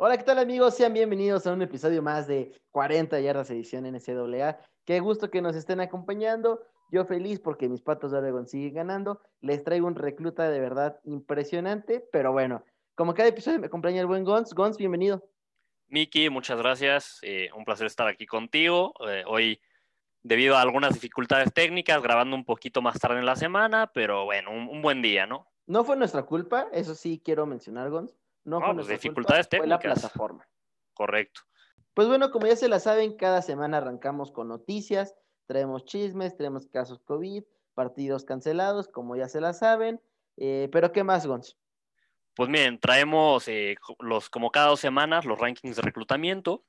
Hola, ¿qué tal amigos? Sean bienvenidos a un episodio más de 40 yardas edición NCAA. Qué gusto que nos estén acompañando. Yo feliz porque mis patos de Oregon siguen ganando. Les traigo un recluta de verdad impresionante, pero bueno, como cada episodio me acompaña el buen Gons. Gons, bienvenido. Miki, muchas gracias. Eh, un placer estar aquí contigo. Eh, hoy, debido a algunas dificultades técnicas, grabando un poquito más tarde en la semana, pero bueno, un, buen día, ¿no? No fue nuestra culpa, eso sí quiero mencionar, Gons. No, fue pues nuestra dificultades culpa, técnicas. Fue la plataforma. Correcto. Pues bueno, como ya se la saben, cada semana arrancamos con noticias, traemos chismes, traemos casos COVID, partidos cancelados, como ya se la saben. Eh, pero ¿qué más, Gons? Pues miren, traemos eh, los, como cada dos semanas los rankings de reclutamiento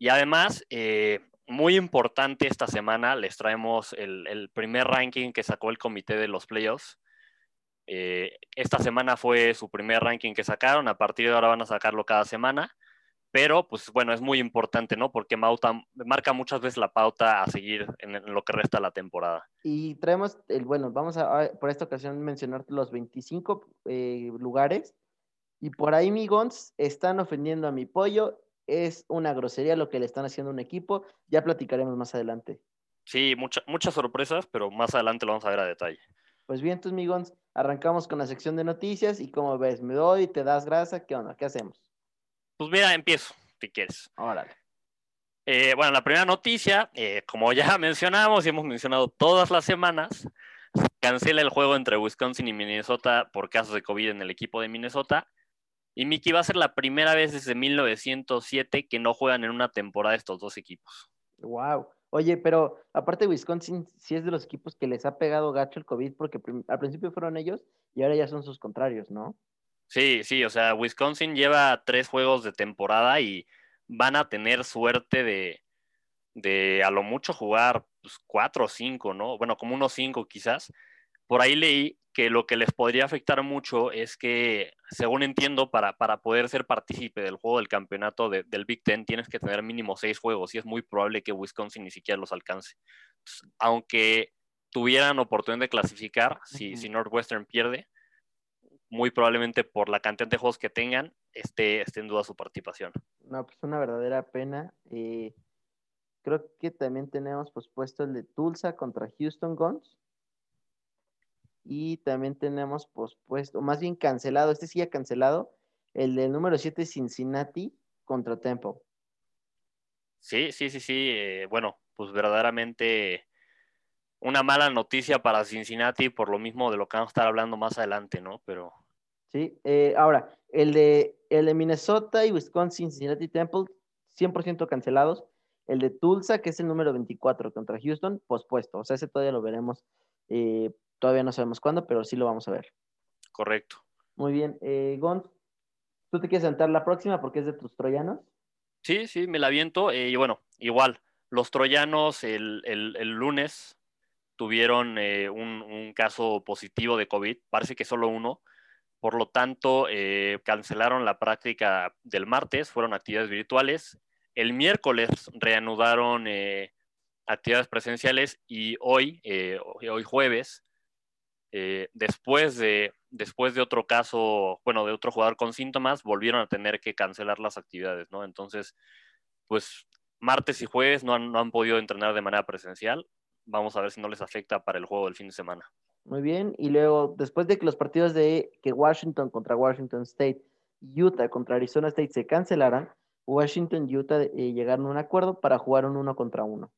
y además, eh, muy importante esta semana, les traemos el, el, primer ranking que sacó el comité de los playoffs. Eh, esta semana fue su primer ranking que sacaron, a partir de ahora van a sacarlo cada semana, pero pues bueno, es muy importante, ¿no? Porque Mauta marca muchas veces la pauta a seguir en, en lo que resta la temporada. Y traemos, el, bueno, vamos a, a por esta ocasión mencionar los 25 eh, lugares. Y por ahí, mi Gons, están ofendiendo a mi pollo. Es una grosería lo que le están haciendo a un equipo. Ya platicaremos más adelante. Sí, mucha, muchas sorpresas, pero más adelante lo vamos a ver a detalle. Pues bien, tus migons, arrancamos con la sección de noticias y como ves, me doy, te das grasa, ¿qué onda? ¿Qué hacemos? Pues mira, empiezo, si quieres. Órale. Eh, bueno, la primera noticia, eh, como ya mencionamos y hemos mencionado todas las semanas, cancela el juego entre Wisconsin y Minnesota por casos de COVID en el equipo de Minnesota. Y Mickey va a ser la primera vez desde 1907 que no juegan en una temporada estos dos equipos. Wow. Oye, pero aparte Wisconsin sí es de los equipos que les ha pegado gacho el COVID porque al principio fueron ellos y ahora ya son sus contrarios, ¿no? Sí, sí, o sea, Wisconsin lleva tres juegos de temporada y van a tener suerte de, de a lo mucho jugar pues, cuatro o cinco, ¿no? Bueno, como unos cinco quizás. Por ahí leí que lo que les podría afectar mucho es que, según entiendo, para, para poder ser partícipe del juego del campeonato de, del Big Ten tienes que tener mínimo seis juegos y es muy probable que Wisconsin ni siquiera los alcance. Entonces, aunque tuvieran oportunidad de clasificar, si, uh -huh. si, Northwestern pierde, muy probablemente por la cantidad de juegos que tengan, esté, esté en duda su participación. No, pues una verdadera pena. Eh, creo que también tenemos pospuesto el de Tulsa contra Houston Guns y también tenemos pospuesto, más bien cancelado, este sí ha cancelado, el del número 7 Cincinnati contra Temple. Sí, sí, sí, sí. Eh, bueno, pues verdaderamente una mala noticia para Cincinnati por lo mismo de lo que vamos a estar hablando más adelante, ¿no? Pero. Sí, eh, ahora, el de, el de Minnesota y Wisconsin, Cincinnati Temple, 100% cancelados. El de Tulsa, que es el número 24 contra Houston, pospuesto. O sea, ese todavía lo veremos eh, Todavía no sabemos cuándo, pero sí lo vamos a ver. Correcto. Muy bien. Eh, Gont, ¿tú te quieres sentar la próxima porque es de tus troyanos? Sí, sí, me la viento. Eh, y bueno, igual, los troyanos el, el, el lunes tuvieron eh, un, un, caso positivo de COVID, parece que solo uno. Por lo tanto, eh, cancelaron la práctica del martes, fueron actividades virtuales. El miércoles reanudaron eh, actividades presenciales y hoy, hoy jueves, eh, después, de, después de otro caso, bueno, de otro jugador con síntomas, volvieron a tener que cancelar las actividades, ¿no? Entonces, pues martes y jueves no han, no han podido entrenar de manera presencial. Vamos a ver si no les afecta para el juego del fin de semana. Muy bien, y luego, después de que los partidos de que Washington contra Washington State, Utah contra Arizona State se cancelaran, Washington y Utah eh, llegaron a un acuerdo para jugar un uno contra uno.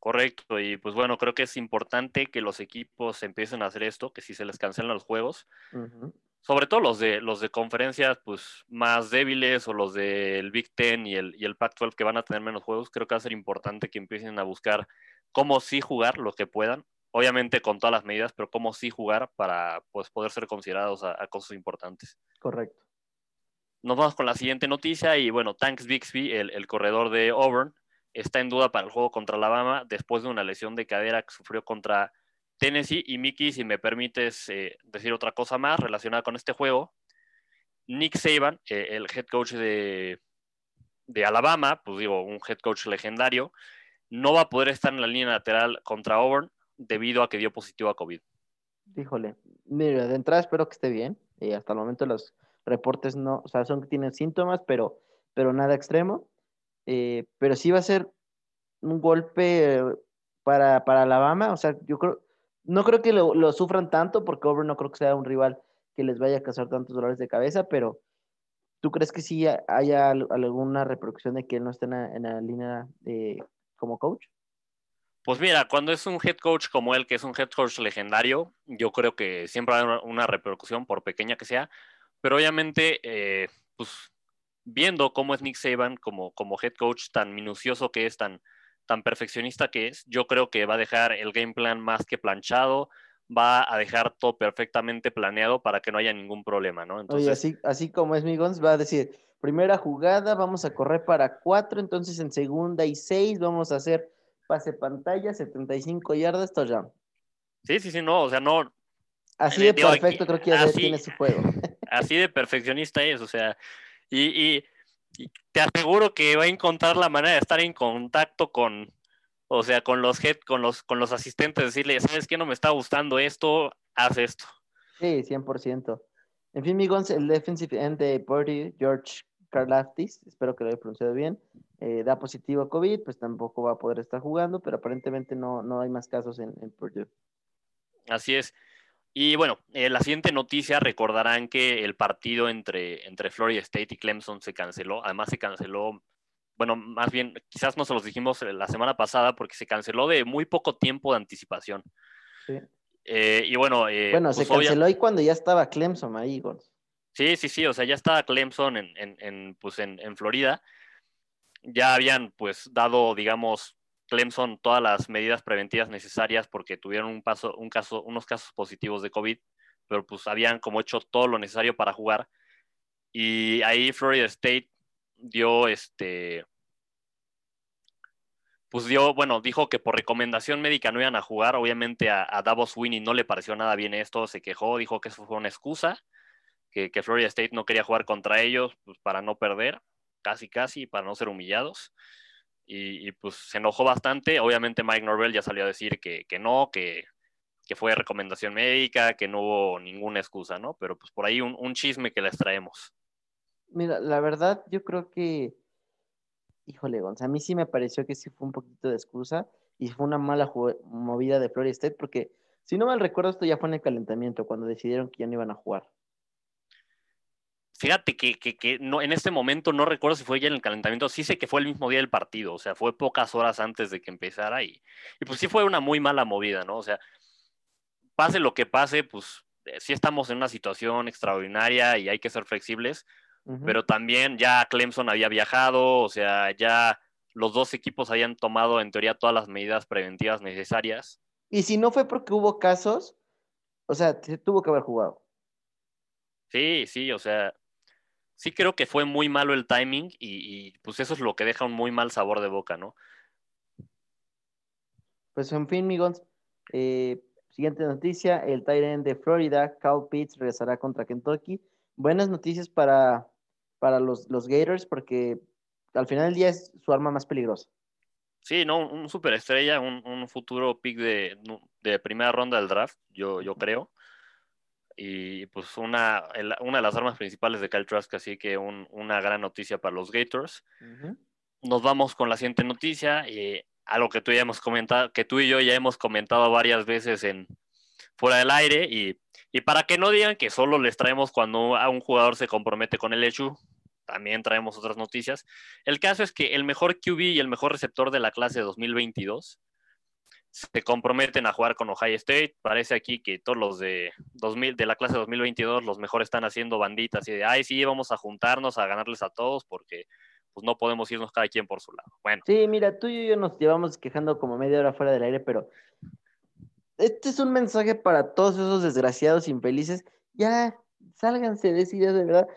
Correcto, y pues bueno, creo que es importante que los equipos empiecen a hacer esto, que si se les cancelan los juegos, uh -huh. sobre todo los de los de conferencias pues más débiles o los del Big Ten y el, y el Pac-12 que van a tener menos juegos, creo que va a ser importante que empiecen a buscar cómo sí jugar lo que puedan, obviamente con todas las medidas, pero cómo sí jugar para pues poder ser considerados a, a cosas importantes. Correcto. Nos vamos con la siguiente noticia y bueno, Tanks Bixby, el, el corredor de Auburn, está en duda para el juego contra Alabama después de una lesión de cadera que sufrió contra Tennessee. Y Mickey, si me permites eh, decir otra cosa más relacionada con este juego, Nick Saban, eh, el head coach de, de, Alabama, pues digo, un head coach legendario, no va a poder estar en la línea lateral contra Auburn debido a que dio positivo a COVID. Híjole, mira, de entrada espero que esté bien. Y hasta el momento los, reportes no, o sea, son que tienen síntomas, pero, pero nada extremo. Eh, pero sí va a ser un golpe para, para Alabama, o sea, yo creo, no creo que lo, sufran tanto, porque Auburn no creo que sea un rival que les vaya a causar tantos dolores de cabeza, pero ¿tú crees que sí haya alguna repercusión de que él no esté en la, línea de, como coach? Pues mira, cuando es un head coach como él, que es un head coach legendario, yo creo que siempre hay una repercusión, por pequeña que sea, pero obviamente, eh, pues viendo cómo es Nick Saban como, como head coach, tan minucioso que es, tan, tan perfeccionista que es, yo creo que va a dejar el game plan más que planchado, va a dejar todo perfectamente planeado para que no haya ningún problema, ¿no? Entonces... así, así como es Migons, va a decir, primera jugada, vamos a correr para cuatro, entonces en segunda y seis vamos a hacer pase pantalla, 75 yardas, touchdown. Sí, sí, sí, no, o sea, no. Así de perfecto creo que ya tiene su juego. Así de perfeccionista es, o sea, y, te aseguro que va a encontrar la manera de estar en contacto con, o sea, con los head, con los, con los asistentes, decirle, ¿sabes qué no me está gustando esto? Haz esto. Sí, 100%. En fin, Migons, el defensive end de Purdy, George Karlaftis, espero que lo haya pronunciado bien, eh, da positivo a COVID, pues tampoco va a poder estar jugando, pero aparentemente no, no hay más casos en, en Purdue. Así es. Y bueno, eh, la siguiente noticia recordarán que el partido entre, entre Florida State y Clemson se canceló. Además se canceló, bueno, más bien, quizás no se los dijimos la semana pasada porque se canceló de muy poco tiempo de anticipación. Sí. Eh, y bueno, eh, bueno, se pues, canceló ahí cuando ya estaba Clemson ahí, Sí, sí, sí, o sea, ya estaba Clemson en, en, en pues en, en Florida. Ya habían pues dado, digamos, Clemson todas las medidas preventivas necesarias porque tuvieron un paso, un caso, unos casos positivos de COVID, pero pues habían como hecho todo lo necesario para jugar. Y ahí Florida State dio este, pues dio, bueno, dijo que por recomendación médica no iban a jugar. Obviamente a, Davos Winnie no le pareció nada bien esto, se quejó, dijo que eso fue una excusa, que, Florida State no quería jugar contra ellos pues, para no perder, casi casi, para no ser humillados y, pues se enojó bastante. Obviamente Mike Norvell ya salió a decir que, no, que, fue recomendación médica, que no hubo ninguna excusa, ¿no? Pero pues por ahí un, chisme que les traemos. Mira, la verdad yo creo que, híjole, Gonzalo, a mí sí me pareció que sí fue un poquito de excusa y fue una mala movida de Florida State porque, si no mal recuerdo, esto ya fue en el calentamiento, cuando decidieron que ya no iban a jugar. Fíjate que, no, en este momento no recuerdo si fue ya en el calentamiento, sí sé que fue el mismo día del partido, o sea, fue pocas horas antes de que empezara y, y pues sí fue una muy mala movida, ¿no? O sea, pase lo que pase, pues eh, sí estamos en una situación extraordinaria y hay que ser flexibles, pero también ya Clemson había viajado, o sea, ya los dos equipos habían tomado en teoría todas las medidas preventivas necesarias. Y si no fue porque hubo casos, o sea, tuvo que haber jugado. Sí, sí, o sea, sí creo que fue muy malo el timing y, pues eso es lo que deja un muy mal sabor de boca, ¿no? Pues en fin, amigos, eh, siguiente noticia, el Tyrant de Florida, Cal Pitts, regresará contra Kentucky. Buenas noticias para, para los, los Gators porque al final del día es su arma más peligrosa. Sí, no, un superestrella, un, un futuro pick de, de, primera ronda del draft, yo, yo creo y pues una, una de las armas principales de Kyle Trask, así que una gran noticia para los Gators. Nos vamos con la siguiente noticia, eh, algo que tú ya hemos comentado, que tú y yo ya hemos comentado varias veces en fuera del aire y, y para que no digan que solo les traemos cuando a un jugador se compromete con el hecho, también traemos otras noticias. El caso es que el mejor QB y el mejor receptor de la clase 2022 se comprometen a jugar con Ohio State. Parece aquí que todos los de 2000, de la clase 2022, los mejores están haciendo banditas y de, ay, sí, vamos a juntarnos a ganarles a todos porque pues no podemos irnos cada quien por su lado. Bueno. Sí, mira, tú y yo nos llevamos quejando como media hora fuera del aire, pero este es un mensaje para todos esos desgraciados infelices. Ya, sálganse de esa idea de verdad.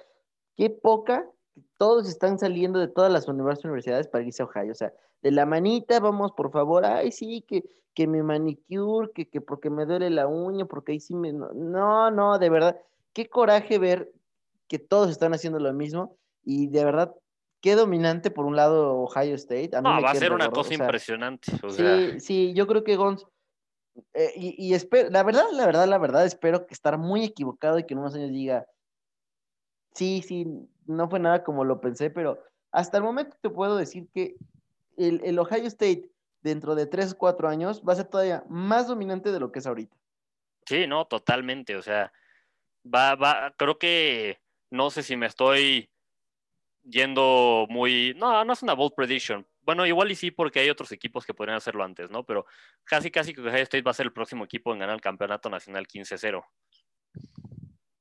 Qué poca, todos están saliendo de todas las universidades para irse a Ohio. O sea, de la manita, vamos, por favor, ay, sí, que, que mi manicure, que, que porque me duele la uña, porque ahí sí me... No, no, de verdad, qué coraje ver que todos están haciendo lo mismo y de verdad, qué dominante por un lado Ohio State. no, va a ser una cosa impresionante. Sí, sí, yo creo que Gons... Eh, y, y espero, la verdad, la verdad, la verdad, espero que estar muy equivocado y que en unos años diga, sí, sí, no fue nada como lo pensé, pero hasta el momento te puedo decir que el, el Ohio State dentro de tres o cuatro años va a ser todavía más dominante de lo que es ahorita. Sí, no, totalmente. O sea, va, va, creo que no sé si me estoy yendo muy. No, no es una bold prediction. Bueno, igual y sí, porque hay otros equipos que podrían hacerlo antes, ¿no? Pero casi, casi que Ohio State va a ser el próximo equipo en ganar el campeonato nacional 15-0.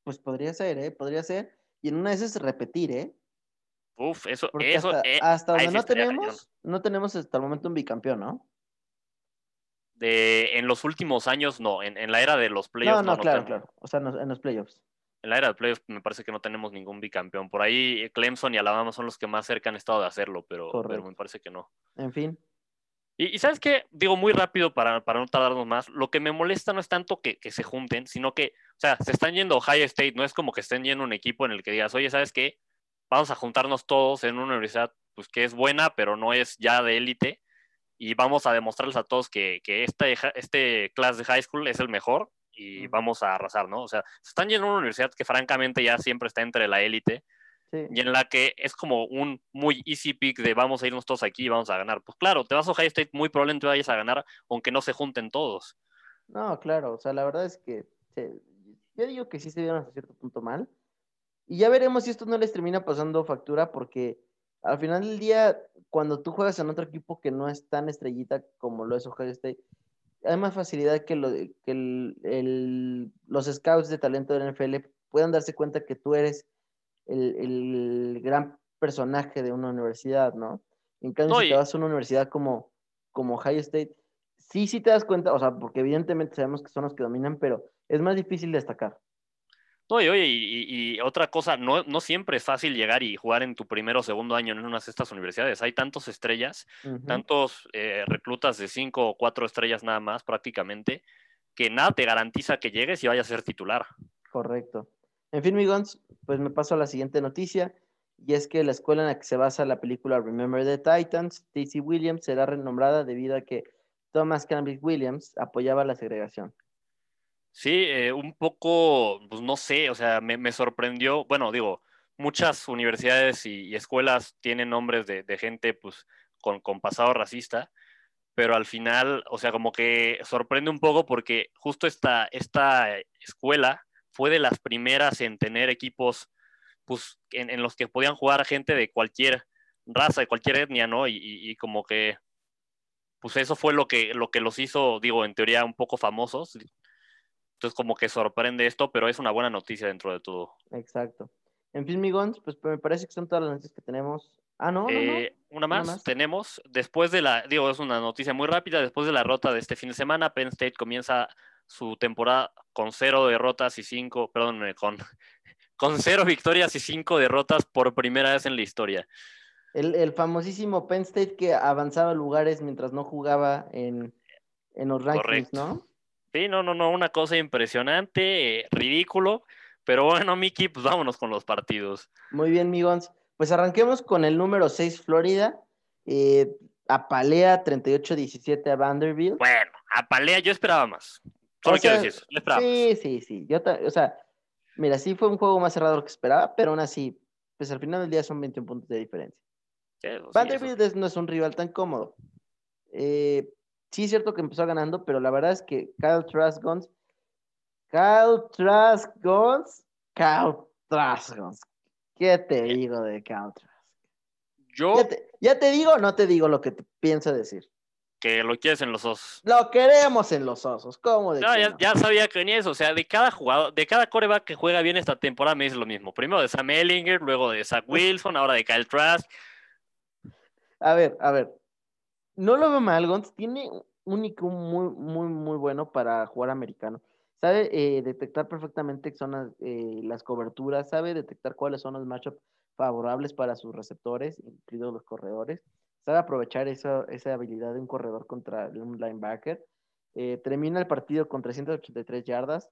Pues podría ser, ¿eh? Podría ser. Y en una de esas repetir, ¿eh? Uf, eso, Porque eso. hasta, eh, hasta donde no tenemos, cañón. no tenemos hasta el momento un bicampeón, ¿no? De, en los últimos años, no. En, en la era de los playoffs, no, no, no claro, claro. O sea, en los playoffs. En la era de playoffs me parece que no tenemos ningún bicampeón. Por ahí eh, Clemson y Alabama son los que más cerca han estado de hacerlo, pero, me parece que no. En fin. Y, y ¿sabes qué? Digo muy rápido para, para no tardarnos más. Lo que me molesta no es tanto que, que se junten, sino que, o sea, se están yendo a Ohio State. No es como que estén yendo a un equipo en el que digas, oye, ¿sabes qué? Vamos a juntarnos todos en una universidad pues, que es buena, pero no es ya de élite. Y vamos a demostrarles a todos que, que este, este class de high school es el mejor y vamos a arrasar, ¿no? O sea, se están yendo a una universidad que francamente ya siempre está entre la élite Sí. y en la que es como un muy easy pick de vamos a irnos todos aquí y vamos a ganar. Pues claro, te vas a Ohio State, muy probablemente vayas a ganar, aunque no se junten todos. No, claro. O sea, la verdad es que se- yo digo que sí se vieron hasta cierto punto mal. Y ya veremos si esto no les termina pasando factura, porque al final del día, cuando tú juegas en otro equipo que no es tan estrellita como lo es Ohio State, hay más facilidad que, lo, que el- el- los scouts de talento del NFL puedan darse cuenta que tú eres el, el gran personaje de una universidad, ¿no? En cambio, No, si te vas a una universidad como, como Ohio State, sí, sí te das cuenta, o sea, porque evidentemente sabemos que son los que dominan, pero es más difícil destacar. No, y oye, y, otra cosa, no, no siempre es fácil llegar y jugar en tu primero o segundo año en una de estas universidades. Hay tantos estrellas, tantos eh, reclutas de cinco o cuatro estrellas nada más prácticamente, que nada te garantiza que llegues y vayas a ser titular. Correcto. En fin, Migons, pues me paso a la siguiente noticia, y es que la escuela en la que se basa la película Remember the Titans, Stacey Williams, será renombrada debido a que Thomas Cambridge Williams apoyaba la segregación. Sí, eh, un poco, pues no sé, o sea, me, sorprendió, bueno, digo, muchas universidades y, escuelas tienen nombres de, gente pues con, pasado racista, pero al final, o sea, como que sorprende un poco porque justo esta, esta escuela fue de las primeras en tener equipos pues en, en los que podían jugar gente de cualquier raza, de cualquier etnia, ¿no? Y, y- y como que pues eso fue lo que, lo que los hizo, digo, en teoría un poco famosos. Entonces como que sorprende esto, pero es una buena noticia dentro de todo. Exacto. En fin, Migons, pues me parece que son todas las noticias que tenemos. Ah, no, no, no. Eh, una más, más. tenemos, después de la, digo, es una noticia muy rápida, después de la derrota de este fin de semana, Penn State comienza su temporada con cero derrotas y cinco, perdón, eh, con, con cero victorias y cinco derrotas por primera vez en la historia. El, el famosísimo Penn State que avanzaba lugares mientras no jugaba en, en los rankings, Correcto. ¿no? Sí, no, no, no, una cosa impresionante, eh, ridículo, pero bueno, Miki, pues vámonos con los partidos. Muy bien, Migons. Pues arranquemos con el número 6, Florida. Eh, apalea 38-17 a Vanderbilt. Bueno, a Palea yo esperaba más. Solo O sea, quiero decir eso, yo esperaba. Sí, sí, sí. Yo o sea, mira, sí fue un juego más cerrado de lo que esperaba, pero aún así, pues al final del día son 21 puntos de diferencia. Sí, sí, Vanderbilt no es un rival tan cómodo. Eh, sí es cierto que empezó ganando, pero la verdad es que Kyle Trask Guns, Kyle Trask Guns, Kyle Trask Guns. ¿Qué te digo de Kyle Trask? Yo, ¿Ya te, ya te digo o no te digo lo que te pienso decir? que lo quieres en los dos. Lo queremos en los osos, ¿cómo de No, que ya, no? ya sabía que venía eso. O sea, de cada jugador, de cada coreback que juega bien esta temporada me dice lo mismo. Primero de Sam Ellinger, luego de Zach Wilson, ahora de Kyle Trask. A ver, a ver. No lo veo mal, Gons. Tiene un IQ muy, muy, muy bueno para jugar americano. Sabe eh, detectar perfectamente zonas, eh, las coberturas, sabe detectar cuáles son los matchups favorables para sus receptores, incluidos los corredores. Sabe aprovechar esa, esa habilidad de un corredor contra un linebacker. Eh, termina el partido con 383 yardas,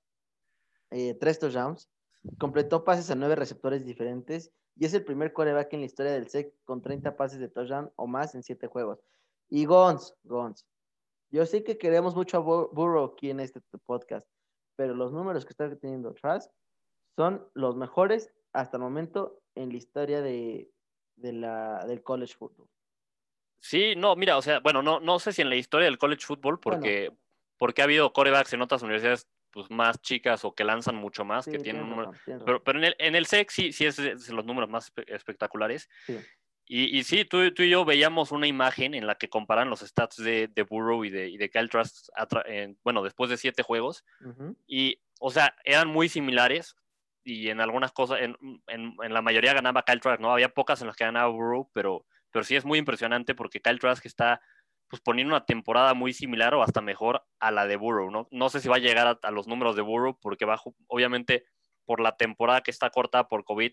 eh, tres touchdowns. Completó pases a nueve receptores diferentes y es el primer quarterback en la historia del SEC con 30 pases de touchdown o más en siete juegos. Y Gons, Gons, yo sé que queremos mucho a Bur- Burrow aquí en este podcast, pero los números que está teniendo Trask son los mejores hasta el momento en la historia de, la, del college football. Sí, no, mira, o sea, bueno, no, no sé si en la historia del college football, porque, porque ha habido corebacks en otras universidades pues, más chicas o que lanzan mucho más, que tienen un número. Pero, pero, en el, en el SEC sí, sí es, los números más espectaculares. Y, y, sí, tú, tú, y yo veíamos una imagen en la que comparan los stats de, de Burrow y de, y de Kyle Trask, bueno, después de siete juegos. Y, o sea, eran muy similares y en algunas cosas, en, en, en, la mayoría ganaba Kyle Trask, ¿no? Había pocas en las que ganaba Burrow, pero, pero sí es muy impresionante porque Kyle Trask está pues poniendo una temporada muy similar o hasta mejor a la de Burrow, ¿no? No sé si va a llegar a, los números de Burrow porque va, obviamente por la temporada que está corta por COVID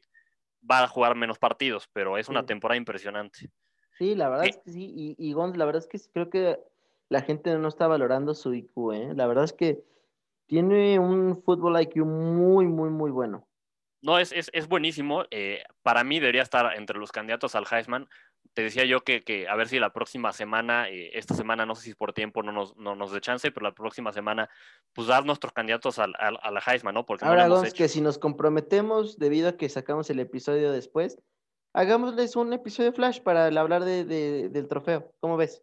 va a jugar menos partidos, pero es una temporada impresionante. Sí, la verdad es que sí, y, y Gonz, la verdad es que creo que la gente no está valorando su IQ, ¿eh? La verdad es que tiene un fútbol IQ muy, muy, muy bueno. No, es, es, es buenísimo. Eh, para mí debería estar entre los candidatos al Heisman. Te decía yo que, que a ver si la próxima semana, eh, esta semana no sé si por tiempo no nos, no nos dé chance, pero la próxima semana, pues dar nuestros candidatos al, al, a la Heisman, ¿no? Porque Ahora, no que si nos comprometemos debido a que sacamos el episodio después, hagámosles un episodio flash para hablar de, de, del trofeo. ¿Cómo ves?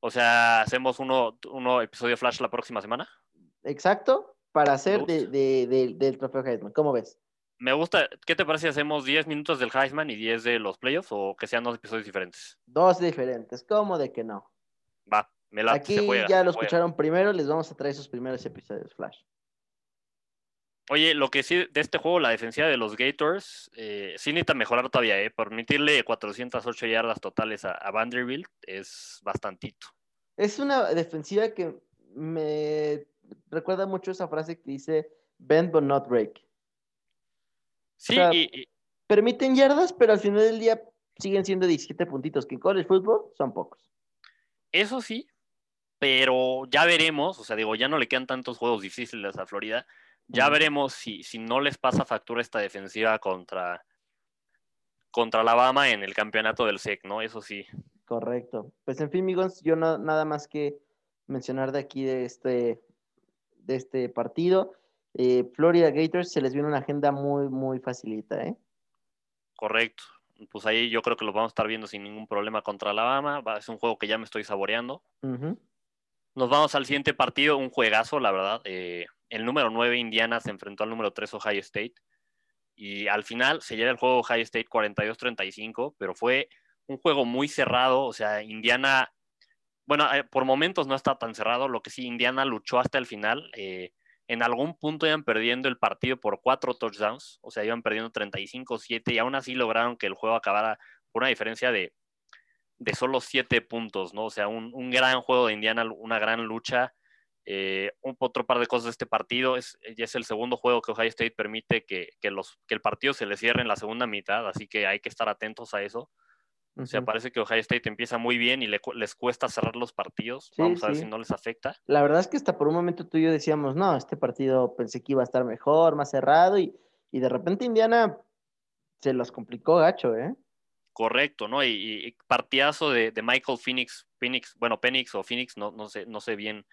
O sea, hacemos uno, uno episodio flash la próxima semana. Exacto, para hacer de, de, del trofeo Heisman. ¿Cómo ves? Me gusta. ¿Qué te parece si hacemos 10 minutos del Heisman y 10 de los playoffs o que sean dos episodios diferentes? Dos diferentes. ¿Cómo de que no? Va, me la Aquí ya lo escucharon primero, les vamos a traer esos primeros episodios Flash. Oye, lo que sí de este juego, la defensiva de los Gators, eh, sí necesita mejorar todavía, ¿eh? Permitirle 408 yardas totales a, Vanderbilt es bastantito. Es una defensiva que me recuerda mucho esa frase que dice bend but not break. Sí, y, permiten yardas, pero al final del día siguen siendo 17 puntitos, que en college football son pocos. Eso sí, pero ya veremos, o sea, digo, ya no le quedan tantos juegos difíciles a Florida, ya veremos si, si no les pasa factura esta defensiva contra, contra Alabama en el campeonato del SEC, ¿no? Eso sí. Correcto. Pues en fin, amigos, yo no, nada más que mencionar de aquí de este, de este partido. Eh, Florida Gators se les viene una agenda muy, muy facilita, ¿eh? Correcto. Pues ahí yo creo que lo vamos a estar viendo sin ningún problema contra Alabama. Va, es un juego que ya me estoy saboreando. Nos vamos al siguiente partido, un juegazo, la verdad. Eh, el número 9, Indiana, se enfrentó al número 3, Ohio State. Y al final se lleva el juego Ohio State 42-35, pero fue un juego muy cerrado. O sea, Indiana, bueno, eh, por momentos no está tan cerrado. Lo que sí, Indiana luchó hasta el final. Eh, en algún punto iban perdiendo el partido por cuatro touchdowns, o sea, iban perdiendo 35-7 y aún así lograron que el juego acabara por una diferencia de, de solo siete puntos, ¿no? O sea, un, gran juego de Indiana, una gran lucha. Eh, un otro par de cosas de este partido es, es el segundo juego que Ohio State permite que, los, que el partido se le cierre en la segunda mitad, así que hay que estar atentos a eso. O sea, parece que Ohio State empieza muy bien y les cuesta cerrar los partidos. Vamos a ver si no les afecta. La verdad es que hasta por un momento tú y yo decíamos, no, este partido pensé que iba a estar mejor, más cerrado, y, de repente Indiana se los complicó gacho, ¿eh? Correcto, ¿no? Y, partidazo de, Michael Phoenix, Phoenix, bueno, Phoenix o Phoenix, no, no, sé, no sé bien,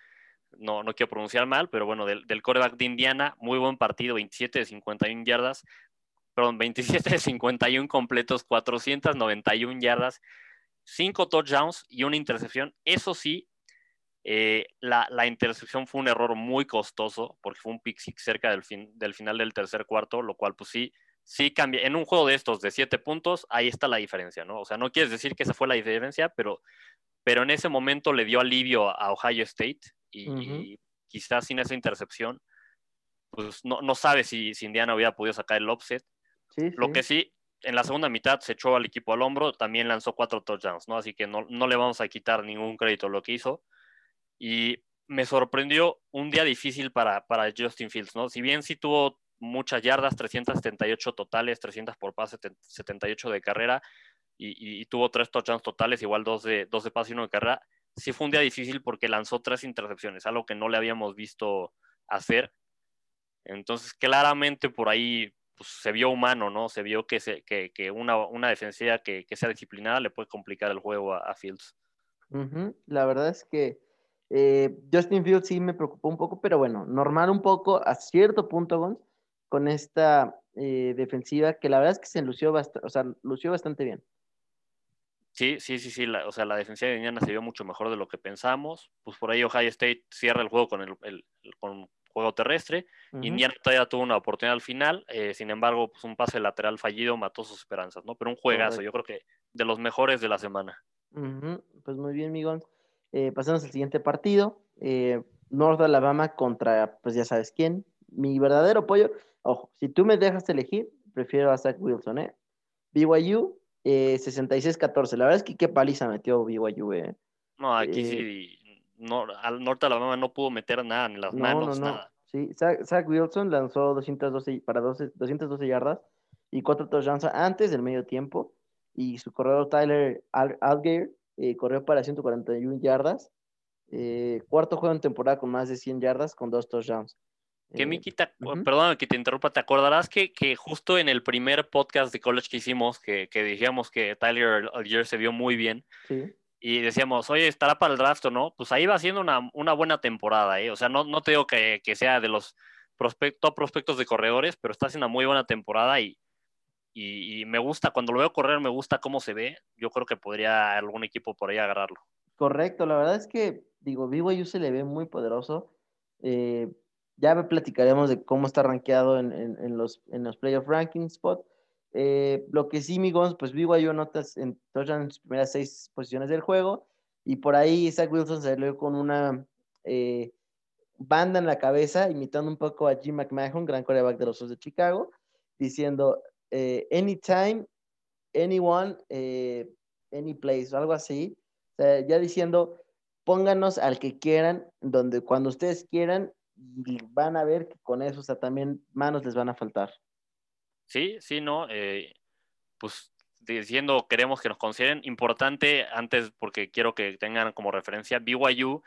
no, no quiero pronunciar mal, pero bueno, del, del coreback de Indiana, muy buen partido, 27 de 51 yardas, perdón, 27 de 51 completos, 491 yardas, 5 touchdowns y una intercepción. Eso sí, eh, la, intercepción fue un error muy costoso porque fue un pick six cerca del, fin, del final del tercer cuarto, lo cual pues sí, sí cambia. En un juego de estos de 7 puntos, ahí está la diferencia, ¿no? O sea, no quieres decir que esa fue la diferencia, pero, pero en ese momento le dio alivio a Ohio State y, quizás sin esa intercepción, pues no, no sabe si, si Indiana hubiera podido sacar el offset. Lo que sí, en la segunda mitad se echó al equipo al hombro, también lanzó cuatro touchdowns, ¿no? Así que no, le vamos a quitar ningún crédito a lo que hizo. Y me sorprendió un día difícil para, para Justin Fields, ¿no? Si bien sí tuvo muchas yardas, 378 totales, 300 por pase, 78 de carrera, y, tuvo tres touchdowns totales, igual dos de, dos de pase y uno de carrera, sí fue un día difícil porque lanzó tres intercepciones, algo que no le habíamos visto hacer. Entonces, claramente por ahí pues, se vio humano, ¿no? Se vio que, se, que, que una, una, defensiva que, que, sea disciplinada le puede complicar el juego a, Fields. La verdad es que eh, Justin Fields sí me preocupó un poco, pero bueno, normal un poco a cierto punto, con esta eh, defensiva que la verdad es que se lució, bastante, o sea, lució bastante bien. Sí, sí, sí, sí. o sea, la defensiva de Indiana se vio mucho mejor de lo que pensamos. Pues por ahí Ohio State cierra el juego con el, con juego terrestre. Indiana todavía tuvo una oportunidad al final. Eh, sin embargo, pues un pase lateral fallido mató sus esperanzas, ¿no? Pero un juegazo, yo creo que de los mejores de la semana. Pues muy bien, Migón. Eh, pasamos al siguiente partido. Eh, North Alabama contra, pues ya sabes quién. Mi verdadero pollo. Ojo, si tú me dejas elegir, prefiero a Zach Wilson, ¿eh? BYU 66-14. Eh, La verdad es que qué paliza metió BYU, ¿eh? No, aquí sí. Eh, no, al norte de Alabama no pudo meter nada, ni las manos, nada. Sí, Zach, Wilson lanzó 212 para 12, 212 yardas y cuatro touchdowns antes del medio tiempo. Y su corredor Tyler Algeir eh, corrió para 141 yardas. cuarto juego en temporada con más de 100 yardas con dos touchdowns. Que Miki, perdón que te interrumpa, ¿te acordarás que, que, justo en el primer podcast de college que hicimos, que, que dijimos que Tyler Algier se vio muy bien, y decíamos, oye, estará para el draft o no, pues ahí va siendo una, una buena temporada, ¿eh? O sea, no, no te digo que, que sea de los prospectos, prospectos de corredores, pero está haciendo una muy buena temporada y, y, me gusta, cuando lo veo correr, me gusta cómo se ve. Yo creo que podría algún equipo por ahí agarrarlo. Correcto, la verdad es que, digo, BYU se le ve muy poderoso. Eh, ya platicaremos de cómo está rankeado en, en, los, en los playoff ranking spot. Eh, lo que sí, Migons, pues BYU notas en todas las primeras seis posiciones del juego. Y por ahí Zach Wilson salió con una eh, banda en la cabeza, imitando un poco a Jim McMahon, gran coreback de los Osos de Chicago, diciendo eh, anytime, anyone, any place, o algo así. ya diciendo, pónganos al que quieran, donde cuando ustedes quieran, y van a ver que con eso, o sea, también manos les van a faltar. Sí, sí, no, eh, pues diciendo queremos que nos consideren. Importante antes porque quiero que tengan como referencia BYU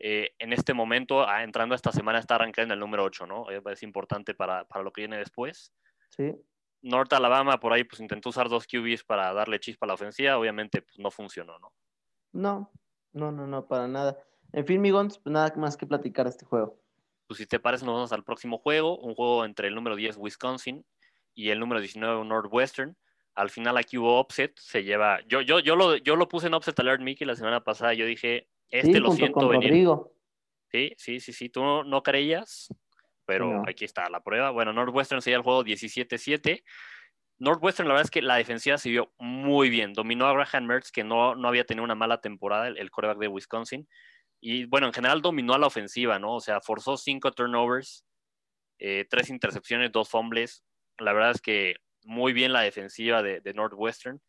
eh, en este momento ah, entrando esta semana está arrancando en el número 8 no es importante para, para, lo que viene después. Sí. North Alabama por ahí pues intentó usar dos QBs para darle chispa a la ofensiva obviamente pues no funcionó no no no no no para nada. En fin Migons pues nada más que platicar este juego. Pues si te parece, nos vamos al próximo juego, un juego entre el número 10 Wisconsin y el número 19 Northwestern. Al final aquí hubo offset, se lleva, yo, yo, yo, lo, yo lo puse en offset alert Mickey la semana pasada, yo dije, este lo siento venir. Sí, sí, sí, sí, tú no, creías, pero aquí está la prueba. Bueno, Northwestern sería el juego 17-7. Northwestern, la verdad es que la defensiva se vio muy bien. Dominó a Graham Mertz, que no, no había tenido una mala temporada, el, el coreback de Wisconsin. Y bueno, en general dominó a la ofensiva, ¿no? O sea, forzó cinco turnovers, eh, tres intercepciones, dos fumbles. La verdad es que muy bien la defensiva de, Northwestern.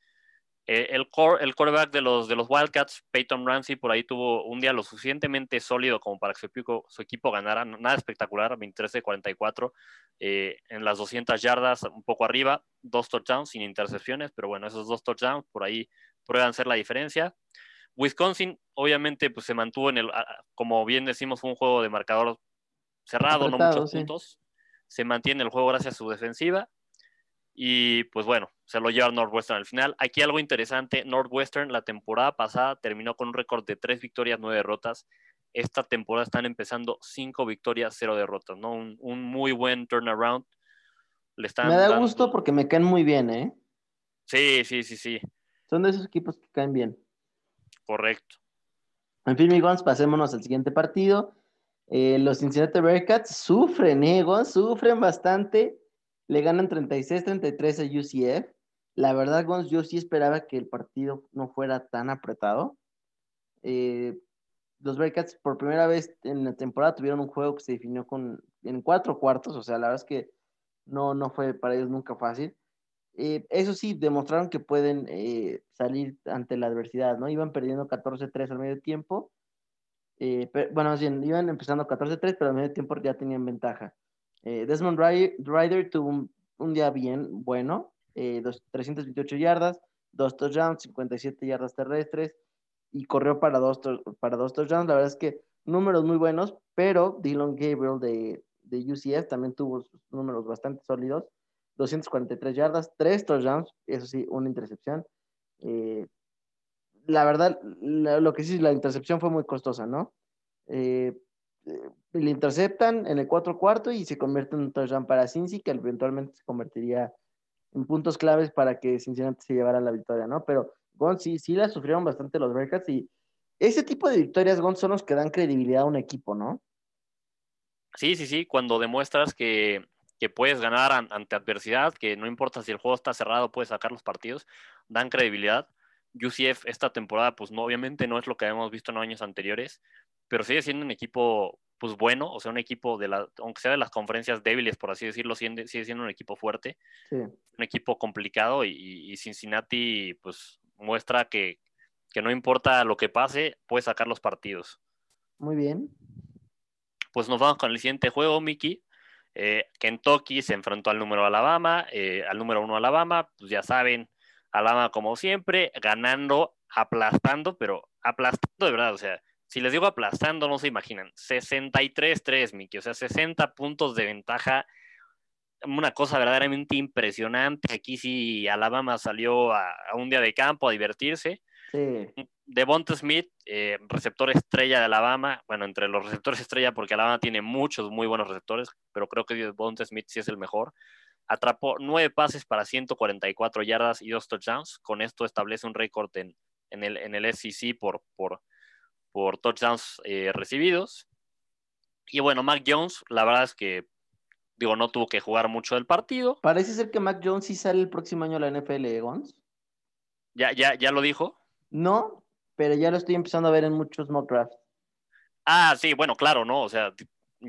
Eh, el, core, el quarterback de los, de los Wildcats, Peyton Ramsey, por ahí tuvo un día lo suficientemente sólido como para que su equipo, su equipo ganara. Nada espectacular, 23 de 44 eh, en las 200 yardas, un poco arriba, dos touchdowns sin intercepciones, pero bueno, esos dos touchdowns por ahí prueban ser la diferencia. Wisconsin, obviamente, pues se mantuvo en el, como bien decimos, fue un juego de marcador cerrado, no muchos puntos. Se mantiene el juego gracias a su defensiva. Y pues bueno, se lo lleva Northwestern al final. Aquí algo interesante, Northwestern la temporada pasada terminó con un récord de tres victorias, nueve derrotas. Esta temporada están empezando cinco victorias, cero derrotas, ¿no? Un, muy buen turnaround. Le están me da gusto porque me caen muy bien, ¿eh? Sí, sí, sí, sí. Son de esos equipos que caen bien. Correcto. En fin, amigos, pasémonos al siguiente partido. Eh, los Cincinnati Bearcats sufren, ¿eh, Sufren bastante. Le ganan 36-33 a UCF. La verdad, Gons, yo sí esperaba que el partido no fuera tan apretado. Eh, los Bearcats por primera vez en la temporada tuvieron un juego que se definió con, en cuatro cuartos. O sea, la verdad es que no, no fue para ellos nunca fácil. Eh, eso sí, demostraron que pueden salir ante la adversidad, ¿no? Iban perdiendo 14-3 al medio tiempo. Eh, bueno, iban empezando 14-3, pero al medio tiempo ya tenían ventaja. Desmond Ryder tuvo un, día bien bueno, 328 yardas, dos touchdowns, 57 yardas terrestres y corrió para dos, para dos touchdowns. La verdad es que números muy buenos, pero Dylan Gabriel de, de UCF también tuvo números bastante sólidos 243 yardas, 3 touchdowns, eso sí, una intercepción. Eh, la verdad, lo que sí, la intercepción fue muy costosa, ¿no? Eh, eh, le interceptan en el cuatro cuarto y se convierte en un touchdown para Cincy, que eventualmente se convertiría en puntos claves para que Cincinnati se llevara la victoria, ¿no? Pero Gon sí, sí la sufrieron bastante los Bearcats y ese tipo de victorias, Gon, son los que dan credibilidad a un equipo, ¿no? Sí, sí, sí, cuando demuestras que, puedes ganar ante adversidad, que no importa si el juego está cerrado, puedes sacar los partidos, dan credibilidad. UCF esta temporada, pues no, obviamente no es lo que habíamos visto en años anteriores, pero sigue siendo un equipo pues bueno, o sea, un equipo de la, aunque sea de las conferencias débiles, por así decirlo, sigue, siendo un equipo fuerte, un equipo complicado y, y, Cincinnati pues muestra que, que no importa lo que pase, puede sacar los partidos. Muy bien. Pues nos vamos con el siguiente juego, Mickey. Eh, Kentucky se enfrentó al número Alabama, eh, al número uno Alabama, pues ya saben, Alabama como siempre, ganando, aplastando, pero aplastando de verdad, o sea, si les digo aplastando, no se imaginan, 63-3, Mickey, o sea, 60 puntos de ventaja, una cosa verdaderamente impresionante. Aquí sí Alabama salió a un día de campo a divertirse Sí. Devonta Smith, eh, receptor estrella de Alabama, bueno, entre los receptores estrella, porque Alabama tiene muchos muy buenos receptores, pero creo que Devonta Smith sí es el mejor. Atrapó nueve pases para 144 yardas y dos touchdowns. Con esto establece un récord en, el, en el SEC por, por, por touchdowns eh, recibidos. Y bueno, Mac Jones, la verdad es que, digo, no tuvo que jugar mucho del partido. Parece ser que Mac Jones sí sale el próximo año a la NFL, Gons. ¿Ya, ya, ya lo dijo? No, pero ya lo estoy empezando a ver en muchos mock drafts. Ah, sí, bueno, claro, ¿no? O sea,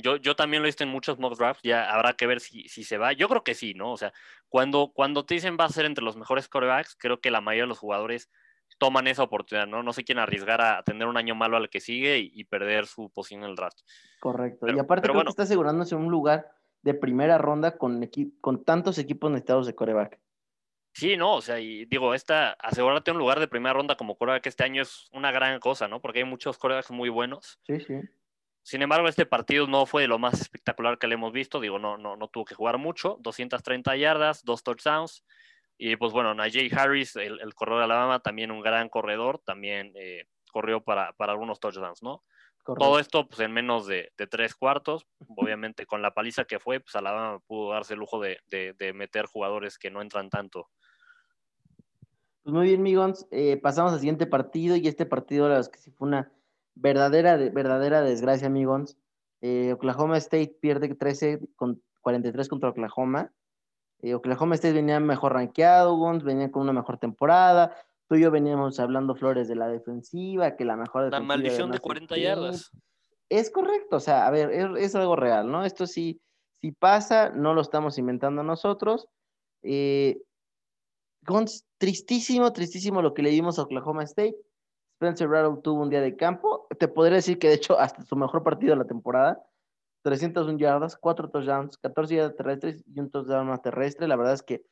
yo, yo también lo he visto en muchos mock drafts, ya habrá que ver si, si, se va. Yo creo que sí, ¿no? O sea, cuando, cuando te dicen va a ser entre los mejores corebacks, creo que la mayoría de los jugadores toman esa oportunidad, ¿no? No se quieren arriesgar a tener un año malo al que sigue y, perder su posición en el draft. Correcto. y aparte creo que está asegurándose un lugar de primera ronda con, con tantos equipos necesitados de coreback. Sí, no, o sea, y digo, esta, asegurarte un lugar de primera ronda como coreback este año es una gran cosa, ¿no? Porque hay muchos corebacks muy buenos. Sí, sí. Sin embargo, este partido no fue lo más espectacular que le hemos visto. Digo, no, no, no tuvo que jugar mucho. 230 yardas, dos touchdowns. Y pues bueno, Najee Harris, el, corredor de Alabama, también un gran corredor, también eh, corrió para, para, algunos touchdowns, ¿no? Todo esto pues en menos de, tres cuartos. Obviamente con la paliza que fue, pues Alabama pudo darse el lujo de, de meter jugadores que no entran tanto pues muy bien, Migons. Eh, pasamos al siguiente partido y este partido, la verdad es que sí fue una verdadera, verdadera desgracia, Migons. Eh, Oklahoma State pierde 13 con 43 contra Oklahoma. Eh, Oklahoma State venía mejor rankeado, Gons, venía con una mejor temporada. Tú y yo veníamos hablando flores de la defensiva, que la mejor defensiva. La maldición de, 40 yardas. Es correcto, o sea, a ver, es, algo real, ¿no? Esto sí, sí pasa, no lo estamos inventando nosotros. Eh, tristísimo, tristísimo lo que le dimos a Oklahoma State. Spencer Rattle tuvo un día de campo. Te podría decir que, de hecho, hasta su mejor partido de la temporada. 301 yardas, 4 touchdowns, 14 yardas terrestres y un touchdown más terrestre. La verdad es que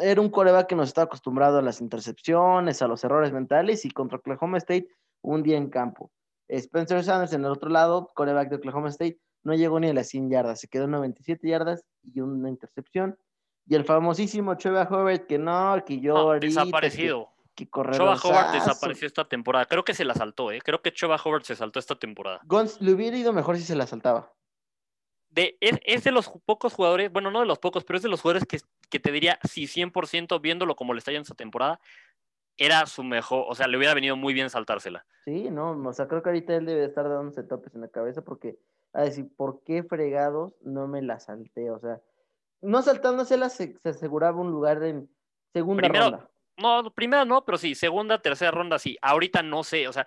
era un coreback que nos estaba acostumbrado a las intercepciones, a los errores mentales y contra Oklahoma State un día en campo. Spencer Sanders en el otro lado, coreback de Oklahoma State, no llegó ni a las 100 yardas, se quedó en 97 yardas y una intercepción. Y el famosísimo Chuba Hobart, que no, que yo. No, desaparecido. Que, Chuba Hobart desapareció esta temporada. Creo que se la saltó, ¿eh? Creo que Chuba Hobart se saltó esta temporada. Gons le hubiera ido mejor si se la saltaba. De, es, de los pocos jugadores, bueno, no de los pocos, pero es de los jugadores que, que te diría, si 100% viéndolo como le está yendo esta temporada, era su mejor, o sea, le hubiera venido muy bien saltársela. Sí, no, o sea, creo que ahorita él debe estar dándose topes en la cabeza porque, a decir, ¿por qué fregados no me la salté? O sea, no saltándosela se, se aseguraba un lugar en segunda ronda. No, primera no, pero sí, segunda, tercera ronda sí. Ahorita no sé, o sea,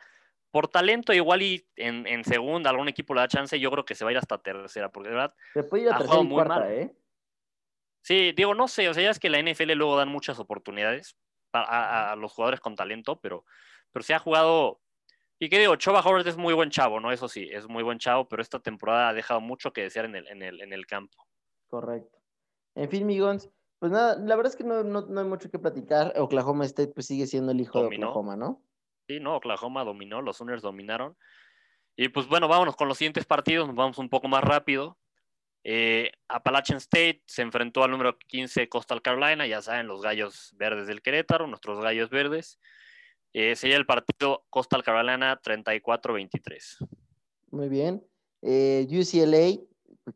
por talento igual y en, segunda algún equipo le da chance, yo creo que se va a ir hasta tercera, porque de verdad se puede ir a tercera y cuarta, ¿eh? Sí, digo, no sé, o sea, ya es que la NFL luego dan muchas oportunidades a, los jugadores con talento, pero, pero se ha jugado, y qué digo, Choba Howard es muy buen chavo, ¿no? Eso sí, es muy buen chavo, pero esta temporada ha dejado mucho que desear en el, en el, en el campo. Correcto. En fin, Migons, pues nada, la verdad es que no, hay mucho que platicar. Oklahoma State pues sigue siendo el hijo de Oklahoma, ¿no? Sí, no, Oklahoma dominó, los Sooners dominaron. Y pues bueno, vámonos con los siguientes partidos, nos vamos un poco más rápido. Eh, Appalachian State se enfrentó al número 15 Coastal Carolina, ya saben, los gallos verdes del Querétaro, nuestros gallos verdes. Eh, sería el partido Coastal Carolina 34-23. Muy bien. Eh, UCLA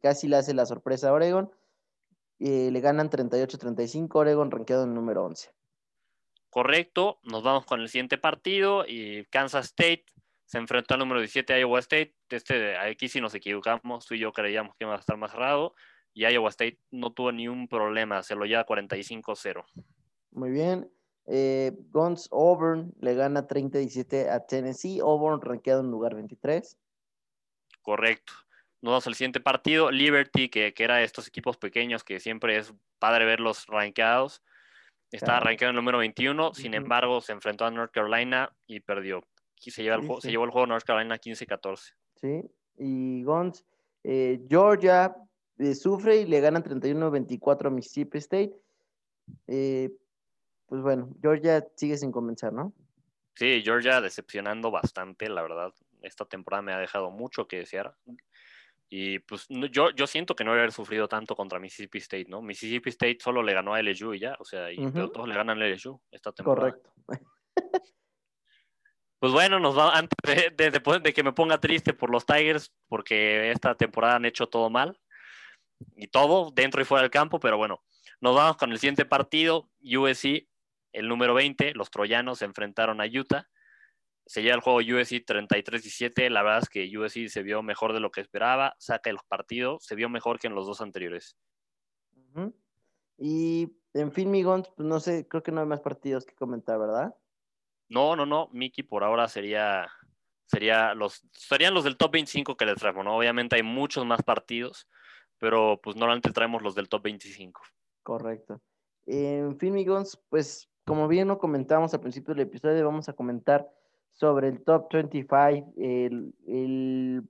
casi le hace la sorpresa a Oregon. Eh, le ganan 38-35, Oregon rankeado en número 11. Correcto, nos vamos con el siguiente partido y Kansas State se enfrentó al número 17 Iowa State. Este, aquí sí nos equivocamos, tú y yo creíamos que iba a estar más cerrado y Iowa State no tuvo ni un problema, se lo lleva 45-0. Muy bien. Eh, Guns Auburn le gana 30-17 a Tennessee. Auburn rankeado en lugar 23. Correcto. Nos vamos al siguiente partido. Liberty, que, que era de estos equipos pequeños que siempre es padre verlos rankeados. Está rankeado en el número 21. Sin embargo, se enfrentó a North Carolina y perdió. Se, lleva el, se llevó el juego North Carolina 15-14. Sí. Y Guns, eh, Georgia eh, sufre y le ganan 31-24 a Mississippi State. Eh, pues bueno, Georgia sigue sin convencer, ¿no? Sí, Georgia decepcionando bastante, la verdad. Esta temporada me ha dejado mucho que desear. Y pues yo, yo siento que no haber sufrido tanto contra Mississippi State, ¿no? Mississippi State solo le ganó a LSU y ya, o sea, y, todos le ganan a LSU esta temporada. Correcto. Pues bueno, nos va antes de, de, de, que me ponga triste por los Tigers, porque esta temporada han hecho todo mal y todo dentro y fuera del campo, pero bueno, nos vamos con el siguiente partido, USC el número 20, los troyanos se enfrentaron a Utah. Se lleva el juego USC 33-17. La verdad es que USC se vio mejor de lo que esperaba. Saca el partido. Se vio mejor que en los dos anteriores. Y en fin, Migons, pues no sé, creo que no hay más partidos que comentar, ¿verdad? No, no, no. Mickey por ahora sería, sería los, serían los del top 25 que les traemos, ¿no? Obviamente hay muchos más partidos, pero pues normalmente traemos los del top 25. Correcto. En fin, Migons, pues como bien lo comentamos al principio del episodio, vamos a comentar sobre el top 25, el, el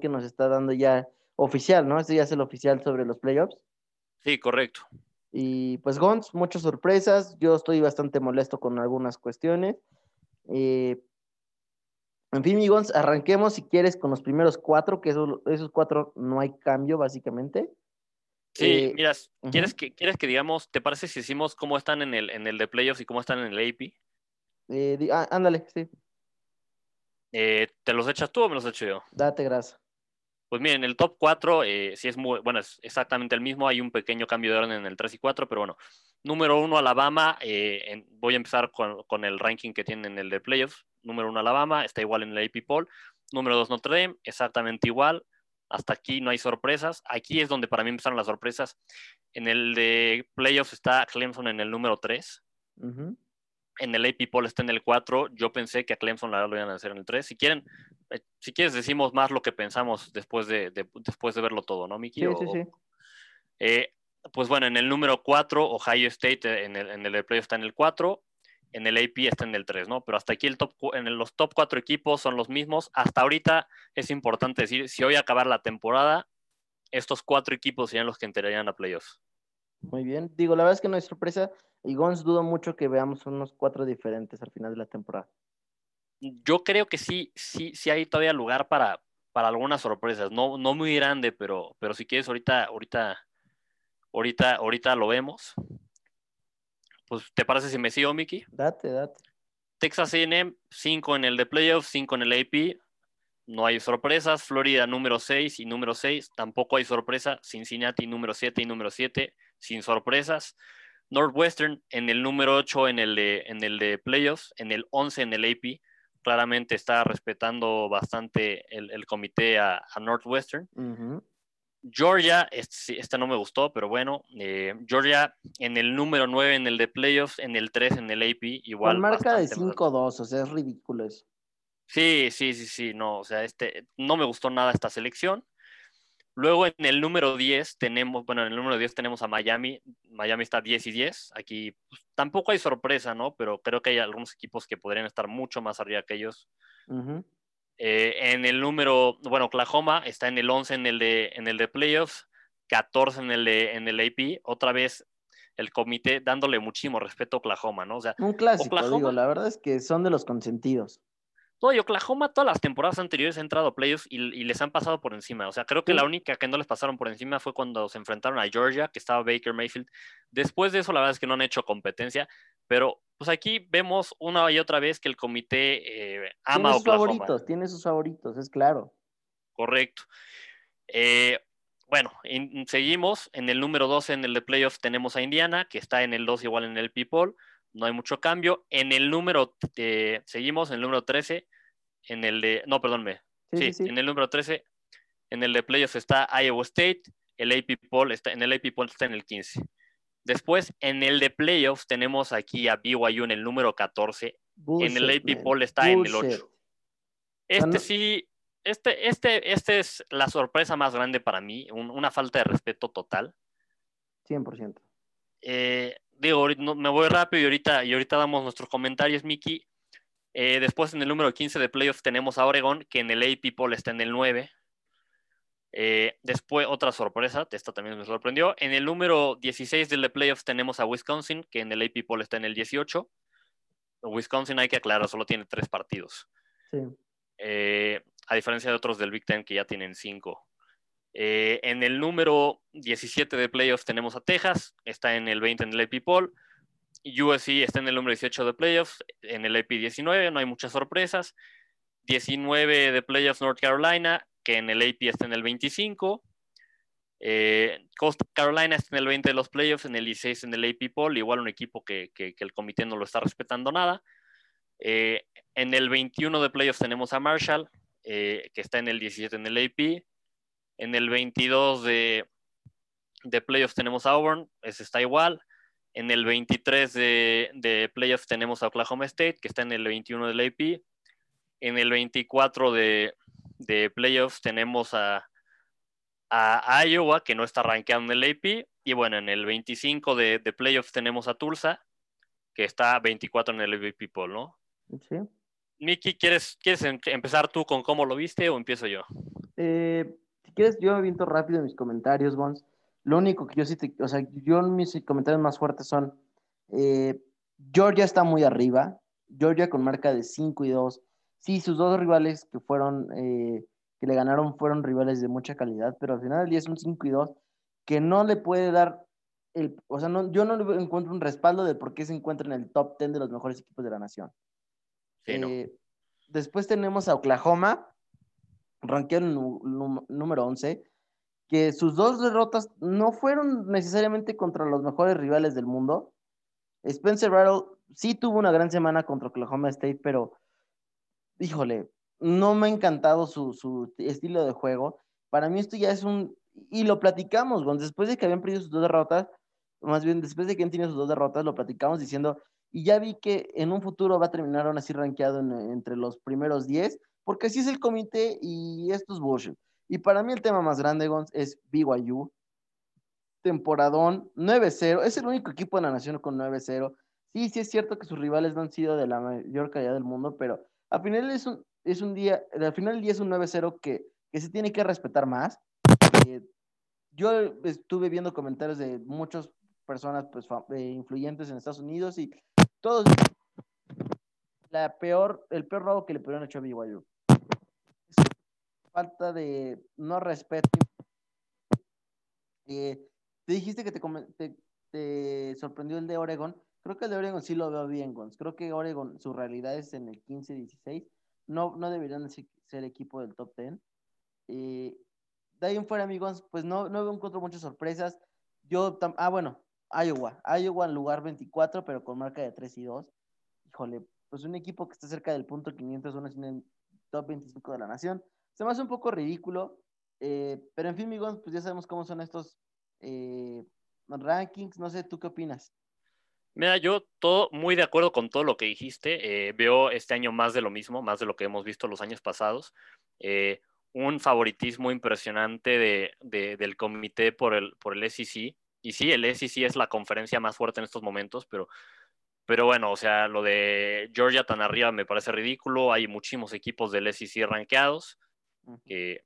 que nos está dando ya oficial, ¿no? Este ya es el oficial sobre los playoffs. Sí, correcto. Y pues Gons, muchas sorpresas. Yo estoy bastante molesto con algunas cuestiones. Eh, en fin, mi Gons, arranquemos si quieres con los primeros cuatro, que esos, esos cuatro no hay cambio básicamente. Sí, eh, mira, ¿quieres, que, ¿quieres que digamos, te parece si decimos cómo están en el, en el de playoffs y cómo están en el AP? Eh, ah, ándale, sí. Eh, ¿Te los echas tú o me los echo yo? Date gracias. Pues miren, el top 4 eh, sí es muy, bueno, es exactamente el mismo, hay un pequeño cambio de orden en el 3 y 4, pero bueno, número 1 Alabama, voy a empezar con, con, el ranking que tienen en el de playoffs, número 1 Alabama, está igual en el AP poll, número 2 Notre Dame, exactamente igual, hasta aquí no hay sorpresas. Aquí es donde para mí empezaron las sorpresas. En el de playoffs está Clemson en el número 3. En el AP Poll está en el 4. Yo pensé que a Clemson la lo iban a hacer en el 3. Si quieren, eh, si quieres decimos más lo que pensamos después de, después de verlo todo, ¿no, Miki? Sí, sí, sí. Eh, pues bueno, en el número 4, Ohio State eh, en el, en el playoff está en el 4 en el AP está en el 3, ¿no? Pero hasta aquí el top, en los top 4 equipos son los mismos. Hasta ahorita es importante decir, si hoy acabar la temporada, estos cuatro equipos serían los que entrarían a playoffs. Muy bien. Digo, la verdad es que no hay sorpresa. Y Gons dudo mucho que veamos unos cuatro diferentes al final de la temporada. Yo creo que sí, sí, sí hay todavía lugar para, para algunas sorpresas. No, no muy grande, pero, pero si quieres, ahorita, ahorita, ahorita, ahorita lo vemos. Pues, ¿te parece si me sigo, Mickey? Date, date. Texas A&M, 5 en el de playoffs, 5 en el AP. No hay sorpresas. Florida, número 6 y número 6. Tampoco hay sorpresa. Cincinnati, número 7 y número 7. Sin sorpresas. Northwestern en el número 8 en el de, en el de playoffs, en el 11 en el AP. Claramente está respetando bastante el, comité a, Northwestern. Georgia, esta no me gustó, pero bueno, eh, Georgia en el número 9 en el de playoffs, en el 3 en el AP, igual. Con marca de 5-2, o sea, es ridículo eso. Sí, sí, sí, sí, no, o sea, este, no me gustó nada esta selección. Luego en el número 10 tenemos, bueno, en el número 10 tenemos a Miami, Miami está 10 y 10, aquí pues, tampoco hay sorpresa, ¿no? Pero creo que hay algunos equipos que podrían estar mucho más arriba que ellos. Eh, en el número, bueno, Oklahoma está en el 11 en el de, en el de playoffs, 14 en el, de, en el AP, otra vez el comité dándole muchísimo respeto a Oklahoma, ¿no? O sea, un clásico, digo, la verdad es que son de los consentidos. No, y Oklahoma todas las temporadas anteriores ha entrado a playoffs y, les han pasado por encima. O sea, creo que la única que no les pasaron por encima fue cuando se enfrentaron a Georgia, que estaba Baker Mayfield. Después de eso, la verdad es que no han hecho competencia, pero pues aquí vemos una y otra vez que el comité eh, ama tiene sus favoritos, tiene sus favoritos, es claro. Correcto. Eh, bueno, seguimos. En el número 12 en el de playoffs tenemos a Indiana, que está en el 2 igual en el People. No hay mucho cambio. En el número, seguimos en el número 13, en el de, no, perdónme. Sí, en el número 13, en el de playoffs está Iowa State. El AP Poll está, en el AP Poll está en el 15. Después, en el de playoffs tenemos aquí a BYU en el número 14. en el AP Poll está en el 8. Este sí, este, este, este es la sorpresa más grande para mí, una falta de respeto total. 100%. Eh, digo, me voy rápido y ahorita, y ahorita damos nuestros comentarios, Miki. Eh, después en el número 15 de playoffs tenemos a Oregon, que en el AP Poll está en el 9. Eh, después, otra sorpresa, esta también me sorprendió. En el número 16 del de playoffs tenemos a Wisconsin, que en el AP Poll está en el 18. Wisconsin, hay que aclarar, solo tiene tres partidos. Sí. Eh, a diferencia de otros del Big Ten que ya tienen cinco. Eh, en el número 17 de playoffs tenemos a Texas, está en el 20 en el AP Poll. USC está en el número 18 de playoffs, en el AP 19, no hay muchas sorpresas. 19 de playoffs North Carolina, que en el AP está en el 25. Eh, Coast Carolina está en el 20 de los playoffs, en el 16 en el AP Poll, igual un equipo que, el comité no lo está respetando nada. Eh, en el 21 de playoffs tenemos a Marshall, eh, que está en el 17 en el AP. En el 22 de, de playoffs tenemos a Auburn, ese está igual. En el 23 de, de, playoffs tenemos a Oklahoma State, que está en el 21 del AP. En el 24 de, de playoffs tenemos a, a, Iowa, que no está rankeado en el AP. Y bueno, en el 25 de, de playoffs tenemos a Tulsa, que está 24 en el AP People, ¿no? Sí. Miki, ¿quieres, ¿quieres em, empezar tú con cómo lo viste o empiezo yo? Eh, si quieres, yo aviento rápido en mis comentarios, Gons. Lo único que yo sí te, o sea, yo mis comentarios más fuertes son, eh, Georgia está muy arriba, Georgia con marca de 5 y 2. Sí, sus dos rivales que fueron, eh, que le ganaron fueron rivales de mucha calidad, pero al final del día es un 5 y 2 que no le puede dar el, o sea, no, yo no le encuentro un respaldo de por qué se encuentra en el top 10 de los mejores equipos de la nación. Eh, después tenemos a Oklahoma, ranqueado número 11, que sus dos derrotas no fueron necesariamente contra los mejores rivales del mundo. Spencer Rattle sí tuvo una gran semana contra Oklahoma State, pero híjole, no me ha encantado su, estilo de juego. Para mí esto ya es un... Y lo platicamos, después de que habían perdido sus dos derrotas, más bien después de que han tenido sus dos derrotas, lo platicamos diciendo, y ya vi que en un futuro va a terminar aún así rankeado entre los primeros 10, porque así es el comité y esto es bullshit. Y para mí el tema más grande, Gons, es BYU. Temporadón 9-0, es el único equipo de la nación con 9-0. Sí, sí es cierto que sus rivales no han sido de la mayor calidad del mundo, pero al final es un, es un día, al final del día es un 9-0 que, que, se tiene que respetar más. Eh, yo estuve viendo comentarios de muchas personas pues, eh, influyentes en Estados Unidos y todos. La peor, el peor robo que le pudieron hecho a BYU. Falta de no respeto. Eh, te dijiste que te, te, sorprendió el de Oregon. Creo que el de Oregon sí lo veo bien, Gons. Creo que Oregon, su realidad es en el 15-16. No, no deberían ser equipo del top 10. Eh, de ahí en fuera, amigos, pues no, no encuentro muchas sorpresas. Yo, ah, bueno, Iowa. Iowa en lugar 24, pero con marca de 3 y 2. Híjole, pues un equipo que está cerca del punto 500, uno en el top 25 de la nación. Se me hace un poco ridículo, eh, pero en fin, amigos, pues ya sabemos cómo son estos eh, rankings. No sé, ¿tú qué opinas? Mira, yo todo muy de acuerdo con todo lo que dijiste. Eh, veo este año más de lo mismo, más de lo que hemos visto los años pasados. un favoritismo impresionante de, del comité por el, por el SEC y sí, el SEC es la conferencia más fuerte en estos momentos, pero, pero bueno, o sea, lo de Georgia tan arriba me parece ridículo. Hay muchísimos equipos del SEC rankeados que,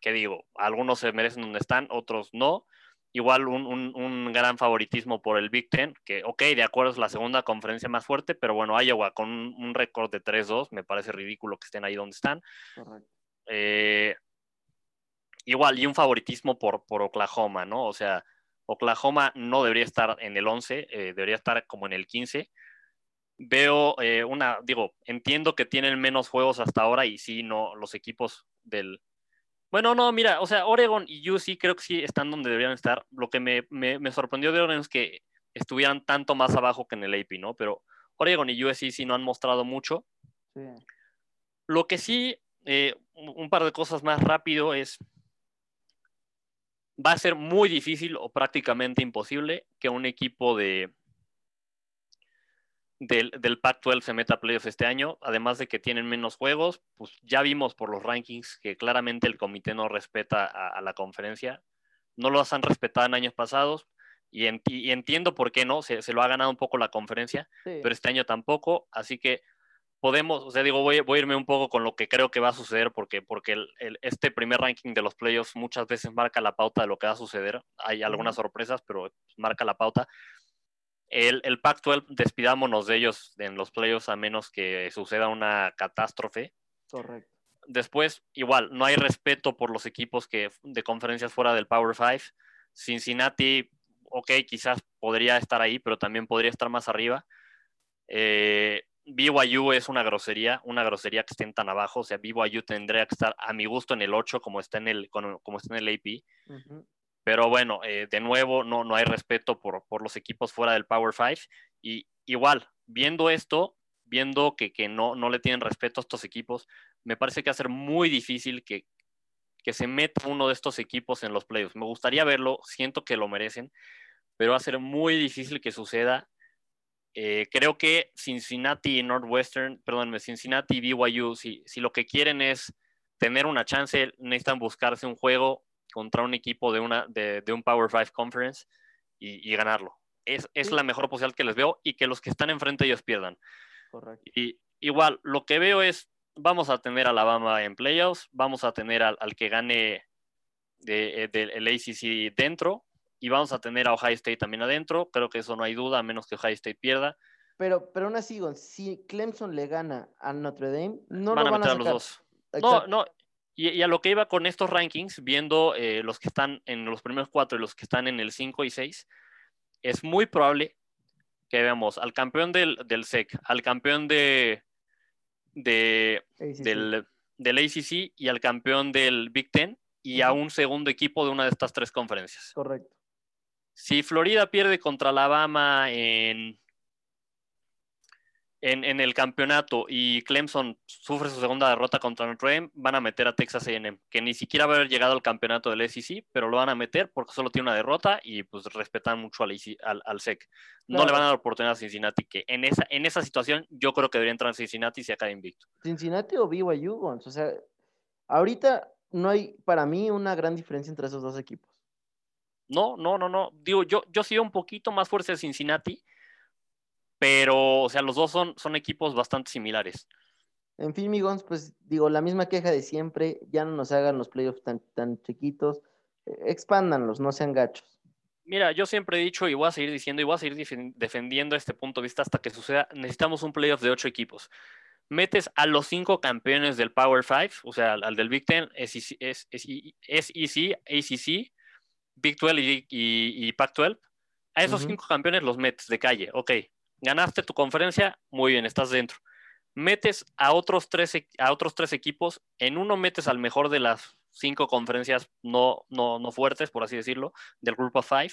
que digo, algunos se merecen donde están, otros no. Igual un, un, gran favoritismo por el Big Ten, que, ok, de acuerdo, es la segunda conferencia más fuerte, pero bueno, Iowa con un, récord de 3-2, me parece ridículo que estén ahí donde están. Eh, igual, y un favoritismo por, por Oklahoma, ¿no? O sea, Oklahoma no debería estar en el 11, eh, debería estar como en el 15. Veo eh, una, digo, entiendo que tienen menos juegos hasta ahora y sí, no, los equipos del, Bueno, no, mira, o sea, Oregon y UC creo que sí están donde deberían estar. Lo que me, me, sorprendió de Oregon es que estuvieran tanto más abajo que en el AP, ¿no? Pero Oregon y USC sí no han mostrado mucho. Lo que sí, eh, un par de cosas más rápido es, va a ser muy difícil o prácticamente imposible que un equipo de, del, del Pac-12 se meta a playoffs este año, además de que tienen menos juegos, pues ya vimos por los rankings que claramente el comité no respeta a, la conferencia, no los han respetado en años pasados y, entiendo por qué no, se, lo ha ganado un poco la conferencia, pero este año tampoco, así que podemos, o sea, digo, voy, voy, a irme un poco con lo que creo que va a suceder, porque, porque este primer ranking de los playoffs muchas veces marca la pauta de lo que va a suceder, hay algunas sorpresas, pero marca la pauta. El, el Pac-12, despidámonos de ellos en los playoffs a menos que suceda una catástrofe. Correcto. Después, igual, no hay respeto por los equipos que, de conferencias fuera del Power Five. Cincinnati, ok, quizás podría estar ahí, pero también podría estar más arriba. Eh, BYU es una grosería, una grosería que estén tan abajo. O sea, BYU tendría que estar a mi gusto en el 8 como está en el, como está en el AP. Pero bueno, eh, de nuevo, no, no hay respeto por, los equipos fuera del Power Five. Y igual, viendo esto, viendo que, no, no le tienen respeto a estos equipos, me parece que va a ser muy difícil que, se meta uno de estos equipos en los playoffs. Me gustaría verlo, siento que lo merecen, pero va a ser muy difícil que suceda. Eh, creo que Cincinnati y Northwestern, perdón, Cincinnati y BYU, si, si lo que quieren es tener una chance, necesitan buscarse un juego contra un equipo de, una, de, un Power 5 Conference y, ganarlo. Es, es la mejor posibilidad que les veo y que los que están enfrente ellos pierdan. Correcto. Y igual, lo que veo es, vamos a tener a Alabama en playoffs, vamos a tener al, que gane del de, ACC dentro y vamos a tener a Ohio State también adentro. Creo que eso no hay duda, a menos que Ohio State pierda. Pero, pero aún así, si Clemson le gana a Notre Dame, no van lo van a meter a, los dos. No, no, y, a lo que iba con estos rankings, viendo eh, los que están en los primeros cuatro y los que están en el 5 y 6, es muy probable que veamos al campeón del, SEC, al campeón de, de del, del, ACC y al campeón del Big Ten y a un segundo equipo de una de estas tres conferencias. Correcto. Si Florida pierde contra Alabama en, en, el campeonato y Clemson sufre su segunda derrota contra Notre Dame, van a meter a Texas A&M, que ni siquiera va a haber llegado al campeonato del SEC, pero lo van a meter porque solo tiene una derrota y pues respetan mucho al, al, SEC. No le van a dar oportunidad a Cincinnati, que en esa, en esa situación yo creo que debería entrar Cincinnati se acaba invicto. Cincinnati o BYU, o sea, ahorita no hay para mí una gran diferencia entre esos dos equipos. No, no, no, no. Digo, yo, yo sigo un poquito más fuerte de Cincinnati, pero, o sea, los dos son, son equipos bastante similares. En fin, Migons, pues digo, la misma queja de siempre, ya no nos hagan los playoffs tan, tan chiquitos, eh, expándanlos, no sean gachos. Mira, yo siempre he dicho y voy a seguir diciendo y voy a seguir defendiendo este punto de vista hasta que suceda, necesitamos un playoff de ocho equipos. Metes a los cinco campeones del Power Five, o sea, al, del Big Ten, SEC, ACC, Big 12 y, y, Pac-12. A esos cinco campeones los metes de calle, ok, Ganaste tu conferencia, muy bien, estás dentro. Metes a otros tres, e, a otros tres equipos, en uno metes al mejor de las cinco conferencias no, no, no fuertes, por así decirlo, del grupo five,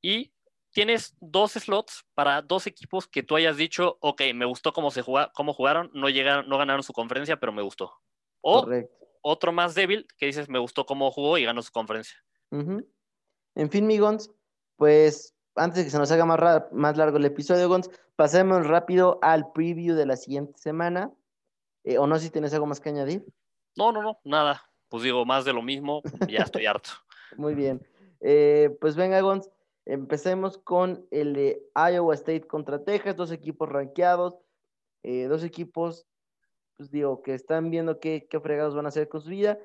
y tienes dos slots para dos equipos que tú hayas dicho, ok, me gustó cómo, se cómo jugaron, no, llegaron, no ganaron su conferencia, pero me gustó. O otro más débil que dices, me gustó cómo jugó y ganó su conferencia. En fin, Migons, pues antes de que se nos haga más, más largo el episodio, Gons, pasemos rápido al preview de la siguiente semana. Eh, o no si tienes algo más que añadir. No, no, no, nada. Pues digo, más de lo mismo, ya estoy harto. Muy bien. Eh, pues venga, Gons, empecemos con el de Iowa State contra Texas, dos equipos rankeados, eh, dos equipos, pues digo, que están viendo qué, qué fregados van a hacer con su vida.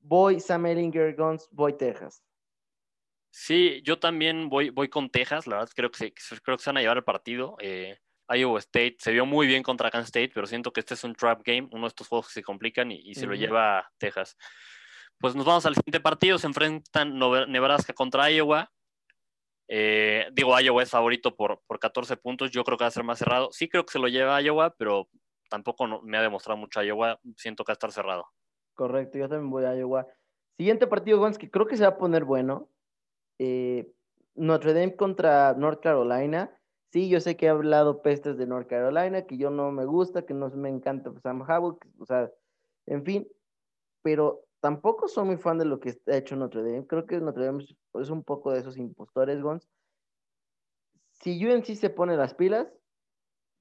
Voy Sam Ellinger, Gons, voy Texas. Sí, yo también voy, voy con Texas, la verdad creo que se, creo que se van a llevar el partido. Eh, Iowa State se vio muy bien contra Kansas State, pero siento que este es un trap game, uno de estos juegos que se complican y, se lo lleva Texas. Pues nos vamos al siguiente partido, se enfrentan Nebraska contra Iowa. Eh, digo, Iowa es favorito por, por 14 puntos, yo creo que va a ser más cerrado. Sí creo que se lo lleva Iowa, pero tampoco me ha demostrado mucho Iowa, siento que va a estar cerrado. Correcto, yo también voy a Iowa. Siguiente partido, Gons, que creo que se va a poner bueno. Eh, Notre Dame contra North Carolina. Sí, yo sé que he hablado pestes de North Carolina, que yo no me gusta, que no me encanta Sam Howell, o sea, en fin, pero tampoco soy muy fan de lo que ha hecho Notre Dame. Creo que Notre Dame es un poco de esos impostores, Gons. Si UNC se pone las pilas,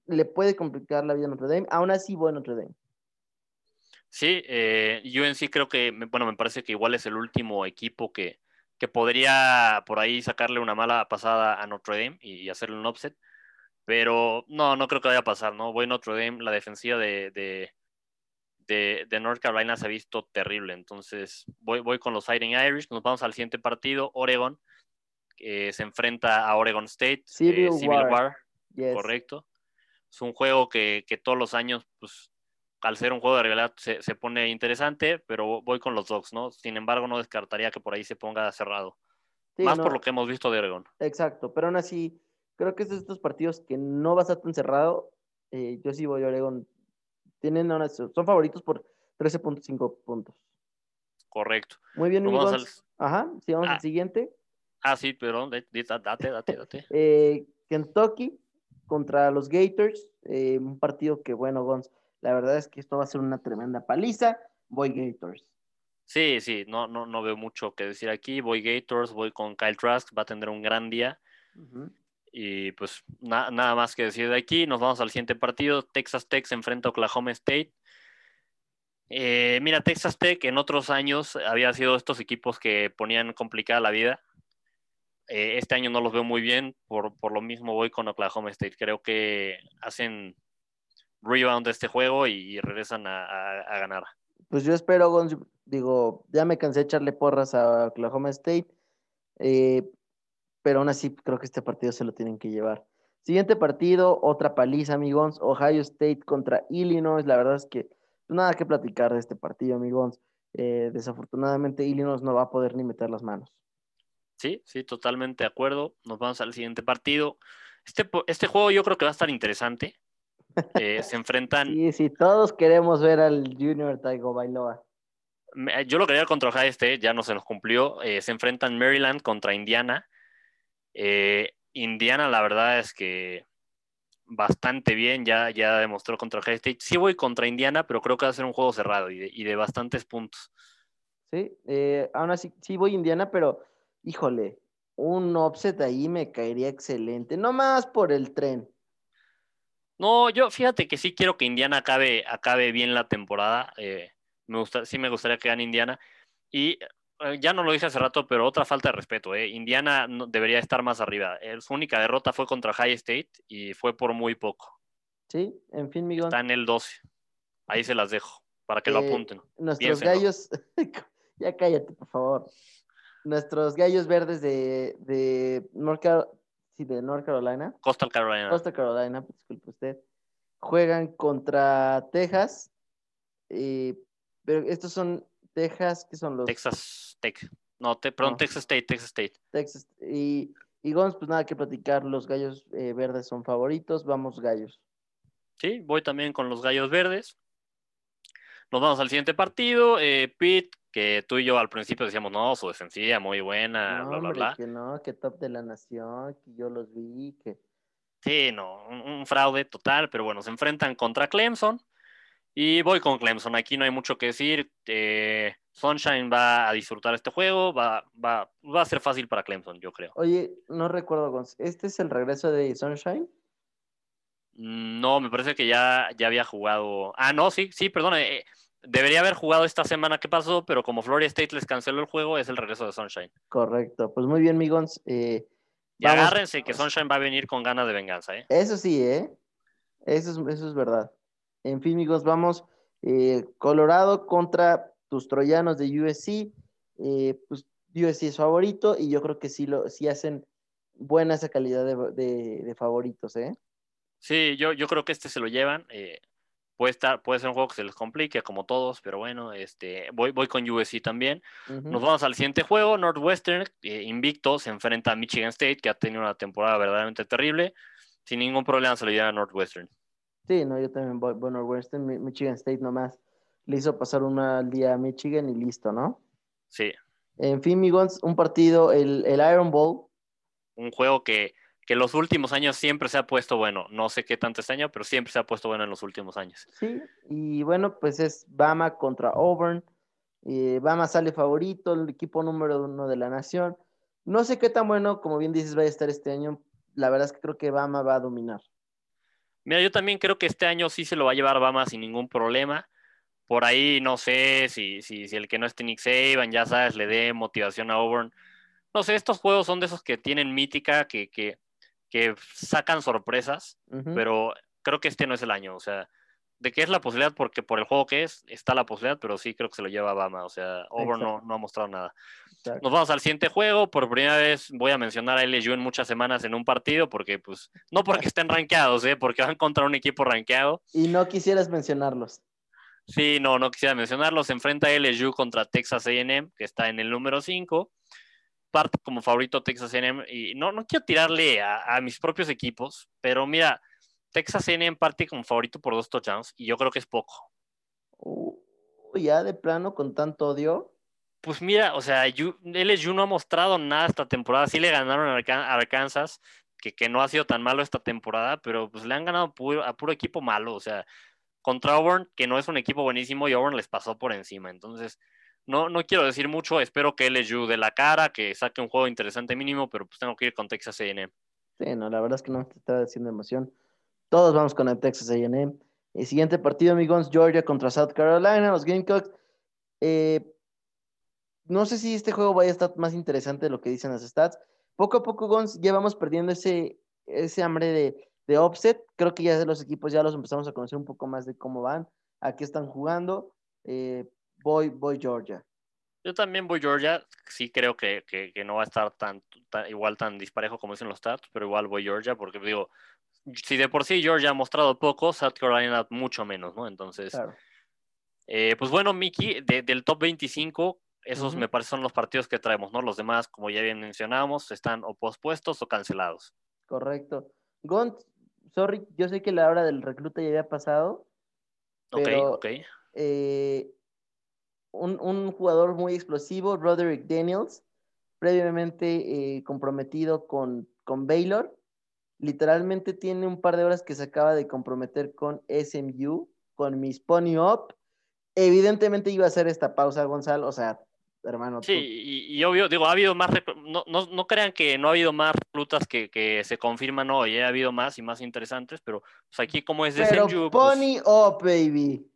le puede complicar la vida a Notre Dame. Aún así, voy a Notre Dame. Sí, eh, UNC creo que, bueno, me parece que igual es el último equipo que, que podría por ahí sacarle una mala pasada a Notre Dame y, hacerle un offset. Pero no, no creo que vaya a pasar, ¿no? Voy a Notre Dame, la defensiva de, de, de, North Carolina se ha visto terrible. Entonces, voy, voy con los Fighting Irish. Nos vamos al siguiente partido, Oregon. que se enfrenta a Oregon State. Civil, eh, War. Correcto. Es un juego que, que, todos los años, pues, al ser un juego de realidad se, se, pone interesante, pero voy con los Dogs, ¿no? Sin embargo, no descartaría que por ahí se ponga cerrado. Más por lo que hemos visto de Oregon. Exacto, pero aún así, creo que es de estos partidos que no va a estar tan cerrado. Eh, yo sí voy a Oregon tienen son favoritos por 13.5 puntos. Correcto. Muy bien, amigos. Ajá, sí, vamos al ah. siguiente. Ah, sí, perdón, date, date, date. eh, Kentucky contra los Gators, eh, un partido que, bueno, Gons, la verdad es que esto va a ser una tremenda paliza. Voy Gators. Sí, sí, no, no, no veo mucho que decir aquí. Voy Gators, voy con Kyle Trask, va a tener un gran día. Y pues nada más que decir de aquí. Nos vamos al siguiente partido. Texas Tech se enfrenta a Oklahoma State. Eh, mira, Texas Tech en otros años había sido estos equipos que ponían complicada la vida. Eh, este año no los veo muy bien, por, lo mismo voy con Oklahoma State. Creo que hacen rebound de este juego y, regresan a, ganar. Pues yo espero, digo, ya me cansé de echarle porras a Oklahoma State. Eh, pero aún así creo que este partido se lo tienen que llevar. Siguiente partido, otra paliza, amigos. Ohio State contra Illinois. La verdad es que pues, nada que platicar de este partido, amigos. Eh, desafortunadamente, Illinois no va a poder ni meter las manos. Sí, sí, totalmente de acuerdo. Nos vamos al siguiente partido. Este, este juego yo creo que va a estar interesante. Eh, se enfrentan. Sí, sí, todos queremos ver al Junior Taigo Bailoa. Yo lo quería contra Ohio State, ya no se nos cumplió. Eh, se enfrentan Maryland contra Indiana. Eh, Indiana, la verdad es que bastante bien, ya, ya demostró contra Ohio State. Sí voy contra Indiana, pero creo que va a ser un juego cerrado y de, bastantes puntos. Sí, eh, aún así, sí voy Indiana, pero híjole, un offset ahí me caería excelente, no más por el tren. No, yo fíjate que sí quiero que Indiana acabe, acabe bien la temporada. Eh, me gusta, sí me gustaría que gane Indiana. Y eh, ya no lo dije hace rato, pero otra falta de respeto. ¿eh? Indiana debería estar más arriba. Eh, su única derrota fue contra High State y fue por muy poco. Sí, en fin, Miguel. Está en el 12. Ahí se las dejo para que lo apunten. Nuestros gallos, ya cállate, por favor. Nuestros gallos verdes de, de, North, de North Carolina. Coastal Carolina. Coastal Carolina, disculpe usted. Juegan contra Texas. pero estos son Texas, ¿qué son los? Texas Tech. No, perdón, Texas State, Texas State. Texas. Y, y pues nada que platicar, los gallos eh, verdes son favoritos, vamos gallos. Sí, voy también con los gallos verdes. Nos vamos al siguiente partido. Eh, que tú y yo al principio decíamos, no, su sencilla, muy buena, no, bla, bla, Que no, que top de la nación, que yo los vi, que. Sí, no, un fraude total, pero bueno, se enfrentan contra Clemson. Y voy con Clemson. Aquí no hay mucho que decir. Eh, Sunshine va a disfrutar este juego. Va, va, va a ser fácil para Clemson, yo creo. Oye, no recuerdo, ¿este es el regreso de Sunshine? Mm, no, me parece que ya, ya había jugado. Ah, no, sí, sí, perdón. Eh, debería haber jugado esta semana que pasó, pero como Florida State les canceló el juego, es el regreso de Sunshine. Correcto. Pues muy bien, Migons. Eh, y agárrense que Sunshine va a venir con ganas de venganza, ¿eh? Eso sí, ¿eh? Eso es, eso es verdad. En fin, amigos, vamos. Eh, Colorado contra tus troyanos de USC. Eh, pues USC es favorito y yo creo que sí, lo, sí hacen buena esa calidad de, favoritos, ¿eh? Sí, yo, yo creo que este se lo llevan. Eh, puede, estar, puede ser un juego que se les complique, como todos, pero bueno, este, voy, voy con USC también. Nos vamos al siguiente juego. Northwestern, invicto, se enfrenta a Michigan State, que ha tenido una temporada verdaderamente terrible. Sin ningún problema se lo lleva a Northwestern. Sí, no, yo también voy, bueno, Western, Michigan State nomás le hizo pasar un mal día a Michigan y listo, ¿no? Sí. En fin, Migons, un partido, el, el Iron Bowl. Un juego que, que los últimos años siempre se ha puesto bueno. No sé qué tanto este año, pero siempre se ha puesto bueno en los últimos años. Sí, y bueno, pues es Bama contra Auburn. Eh, Bama sale favorito, el equipo número uno de la nación. No sé qué tan bueno, como bien dices, va a estar este año. La verdad es que creo que Bama va a dominar. Mira, yo también creo que este año sí se lo va a llevar Bama sin ningún problema. Por ahí no sé si, si, si el que no esté Nick Saban, ya sabes, le dé motivación a Auburn. No sé, estos juegos son de esos que tienen mítica, que, que, que sacan sorpresas, Ujú. pero creo que este no es el año. O sea, de qué es la posibilidad, porque por el juego que es, está la posibilidad, pero sí creo que se lo lleva Bama. O sea, Auburn no, no ha mostrado nada. Exacto. Nos vamos al siguiente juego. Por primera vez voy a mencionar a LSU en muchas semanas en un partido, porque, pues, no porque estén rankeados, ¿eh? porque van contra un equipo rankeado. Y no quisieras mencionarlos. Sí, no, no quisiera mencionarlo. Se enfrenta LSU contra Texas AM, que está en el número 5. Parte como favorito Texas AM. Y no, no quiero tirarle a, a mis propios equipos, pero mira, Texas AM parte como favorito por dos touchdowns, y yo creo que es poco. Uh, ya de plano, con tanto odio. Pues mira, o sea, LSU no ha mostrado nada esta temporada. Sí le ganaron a Arkansas, que, que no ha sido tan malo esta temporada, pero pues le han ganado puro- a puro equipo malo. O sea, contra Auburn, que no es un equipo buenísimo, y Auburn les pasó por encima. Entonces, no, no quiero decir mucho. Espero que LSU de la cara, que saque un juego interesante mínimo, pero pues tengo que ir con Texas A&M. Sí, no, la verdad es que no me está haciendo emoción. Todos vamos con el Texas A&M. El siguiente partido, amigos, Georgia contra South Carolina, los Gamecocks. Eh, no sé si este juego vaya a estar más interesante de lo que dicen las stats. Poco a poco, Gons, ya vamos perdiendo ese, ese hambre de, de offset. Creo que ya los equipos ya los empezamos a conocer un poco más de cómo van, a qué están jugando. Eh, voy, voy Georgia. Yo también voy Georgia. Sí creo que, que- que no va a estar tan, tan- igual tan disparejo como dicen los stats, pero igual voy Georgia porque digo, si de por sí Georgia ha mostrado poco, South Carolina mucho menos, ¿no? Entonces, Claro. eh, pues bueno, Miki, de- del top 25, esos me parecen son los partidos que traemos, ¿no? Los demás, como ya bien mencionamos, están o pospuestos o cancelados. Correcto. Gont, sorry, yo sé que la hora del recluta ya había pasado. Ok, Pero- ok. eh, un, un jugador muy explosivo, Roderick Daniels, previamente eh, comprometido con, con Baylor. Literalmente tiene un par de horas que se acaba de comprometer con SMU, con Miss Pony Up. Evidentemente iba a hacer esta pausa, Gonzalo. O sea, hermano. Sí, y, y obvio, digo, ha habido más, reclu- no, no, no crean que no ha habido más reclutas que, que se confirman hoy, ¿eh? ha habido más y más interesantes, pero pues aquí como es de pero SMU, pues, Pony Up, baby.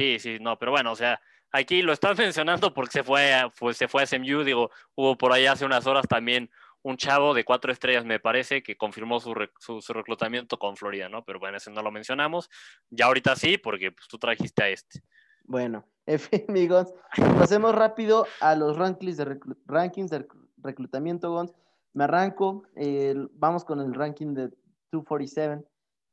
Sí, sí, no, pero bueno, o sea, aquí lo están mencionando porque se fue, a- fue- se fue a SMU, digo, hubo por ahí hace unas horas también un chavo de cuatro estrellas, me parece, que confirmó su, su, reclutamiento con Florida, ¿no? Pero bueno, ese no lo mencionamos. Ya ahorita sí, porque pues, tú trajiste a este. Bueno, en fin, amigos, pasemos rápido a los rankings de, rankings de reclu- reclutamiento, Gons. Me arranco, vamos con el ranking de 247.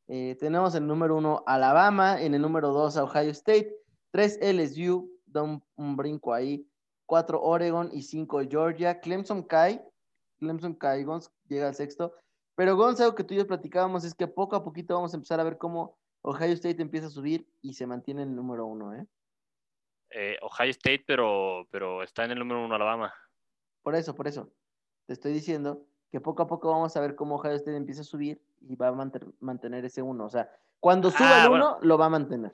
Eh, tenemos el número uno Alabama, en el número dos Ohio State, tres LSU, da un, un brinco ahí, cuatro Oregon y cinco Georgia. Clemson cae, Clemson cae, Gons llega al sexto. Pero Gonz, algo que tú y yo platicábamos es que poco a poquito vamos a empezar a ver cómo Ohio State empieza a subir y se mantiene en el número uno, ¿eh? Eh, Ohio State, pero, pero está en el número uno Alabama. Por eso, por eso. Te estoy diciendo que poco a poco vamos a ver cómo Ohio State empieza a subir y va a mantener ese uno. O sea, cuando suba Ah, el bueno. uno, lo va a mantener.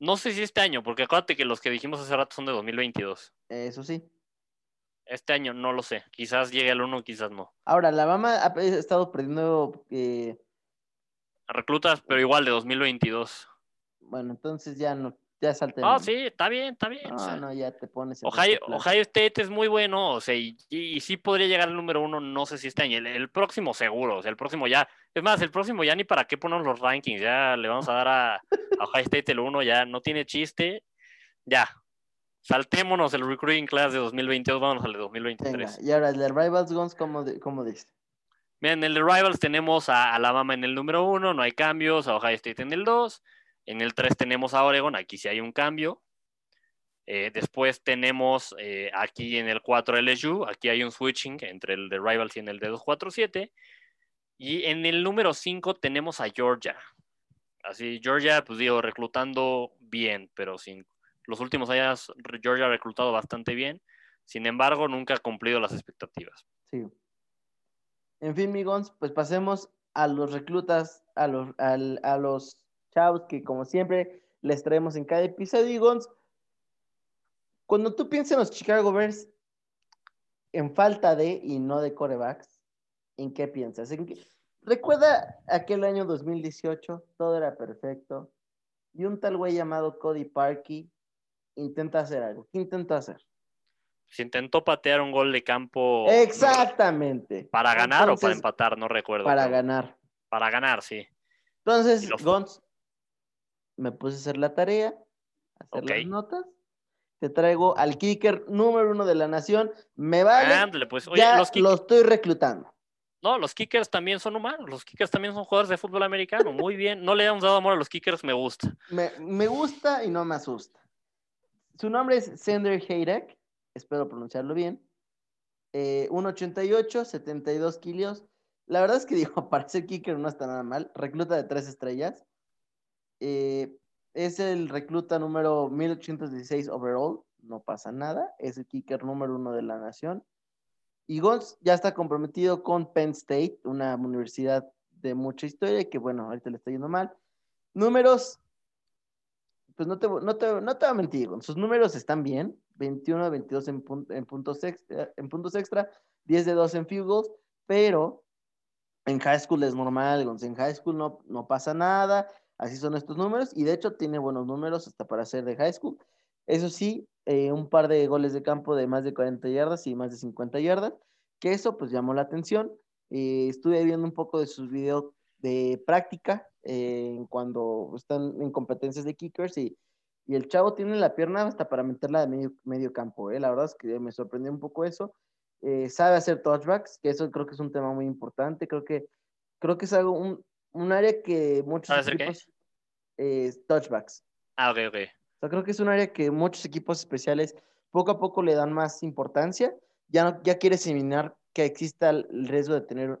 No sé si este año, porque acuérdate que los que dijimos hace rato son de 2022. Eso sí. Este año no lo sé. Quizás llegue al uno, quizás no. Ahora, Alabama ha ha estado perdiendo. eh, Reclutas, pero igual de 2022. bueno, entonces ya no. Ya salte. Ah, sí, está bien, está bien. o No, sea. no, ya te pones. Ohio, este. Ohio State es muy bueno, o sea, y, sí podría llegar al número uno, no sé si este año, el, el próximo seguro, o sea, el próximo ya, es más, el próximo ya ni para qué ponemos los rankings, ya le vamos a dar a, a Ohio State el uno, ya no tiene chiste, ya, saltémonos el recruiting class de 2022, vamos al de Venga, 2023. y ahora el de Rivals Guns, ¿cómo, de- cómo dice? Miren, en el de Rivals tenemos a Alabama en el número uno, no hay cambios, a Ohio State en el dos, en el tres tenemos a Oregon, aquí sí hay un cambio. Eh, después tenemos eh, aquí en el 4 LSU, aquí hay un switching entre el de Rivals y en el de 247. Y en el número 5 tenemos a Georgia. Así, Georgia, pues digo, reclutando bien, pero sin los últimos años Georgia ha reclutado bastante bien. Sin embargo, nunca ha cumplido las expectativas. Sí. En fin, Migons, pues pasemos a los reclutas, a los, a, los chavos que como siempre les traemos en cada episodio. Migons, cuando tú piensas en los Chicago Bears, en falta de y no de corebacks, ¿en qué piensas? Recuerda aquel año 2018, todo era perfecto, y un tal güey llamado Cody Parkey intenta hacer algo. ¿Qué intentó hacer? Se intentó patear un gol de campo. Exactamente. ¿Para ganar o para empatar? No recuerdo. Para ganar. Para ganar, sí. Entonces, Gons, me puse a hacer la tarea, hacer las notas. Te traigo al kicker número uno de la nación. Me vale. pues. ya lo estoy reclutando. No, los kickers también son humanos. Los kickers también son jugadores de fútbol americano. Muy bien. No le hemos dado amor a los kickers, me gusta. Me, me gusta y no me asusta. Su nombre es Sender Heydek, espero pronunciarlo bien. 1.88, eh, 72 kilos. La verdad es que digo, para ser kicker no está nada mal. Recluta de tres estrellas. Eh, es el recluta número 1816 overall. No pasa nada. Es el kicker número uno de la nación. Y Gons ya está comprometido con Penn State, una universidad de mucha historia que, bueno, ahorita le está yendo mal. Números pues no te, no te, no te voy a mentir, sus números están bien, 21 22 en, puntos extra, en puntos extra, 10 de 2 en field goals, pero en high school es normal, en high school no, no pasa nada, así son estos números, y de hecho tiene buenos números hasta para ser de high school. Eso sí, eh, un par de goles de campo de más de 40 yardas y más de 50 yardas, que eso pues llamó la atención. Eh, estuve viendo un poco de sus videos de práctica eh, cuando están en competencias de kickers y, y, el chavo tiene la pierna hasta para meterla de medio, medio campo. La verdad es que me sorprendió un poco eso. Sabe hacer touchbacks, que eso creo que es un tema muy importante. Creo que, creo que es algo, un, un área que muchos equipos... touchbacks. Ah, ok, ok. O sea, creo que es un área que muchos equipos especiales poco a poco le dan más importancia. Ya, no, ya quiere eliminar que exista el riesgo de tener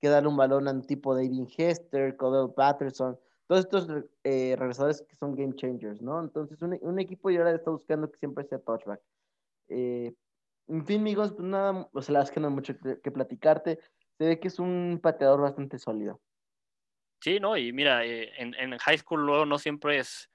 que darle un balón a un tipo David Hester, Cordell Patterson, todos estos eh, regresadores que son game changers, ¿no? Entonces, un, equipo ya ahora está buscando que siempre sea touchback. Eh, en fin, amigos, pues nada, o sea, la verdad es que no hay mucho que, platicarte. Se ve que es un pateador bastante sólido. Sí, ¿no? Y mira, eh, en, en, high school luego no siempre es.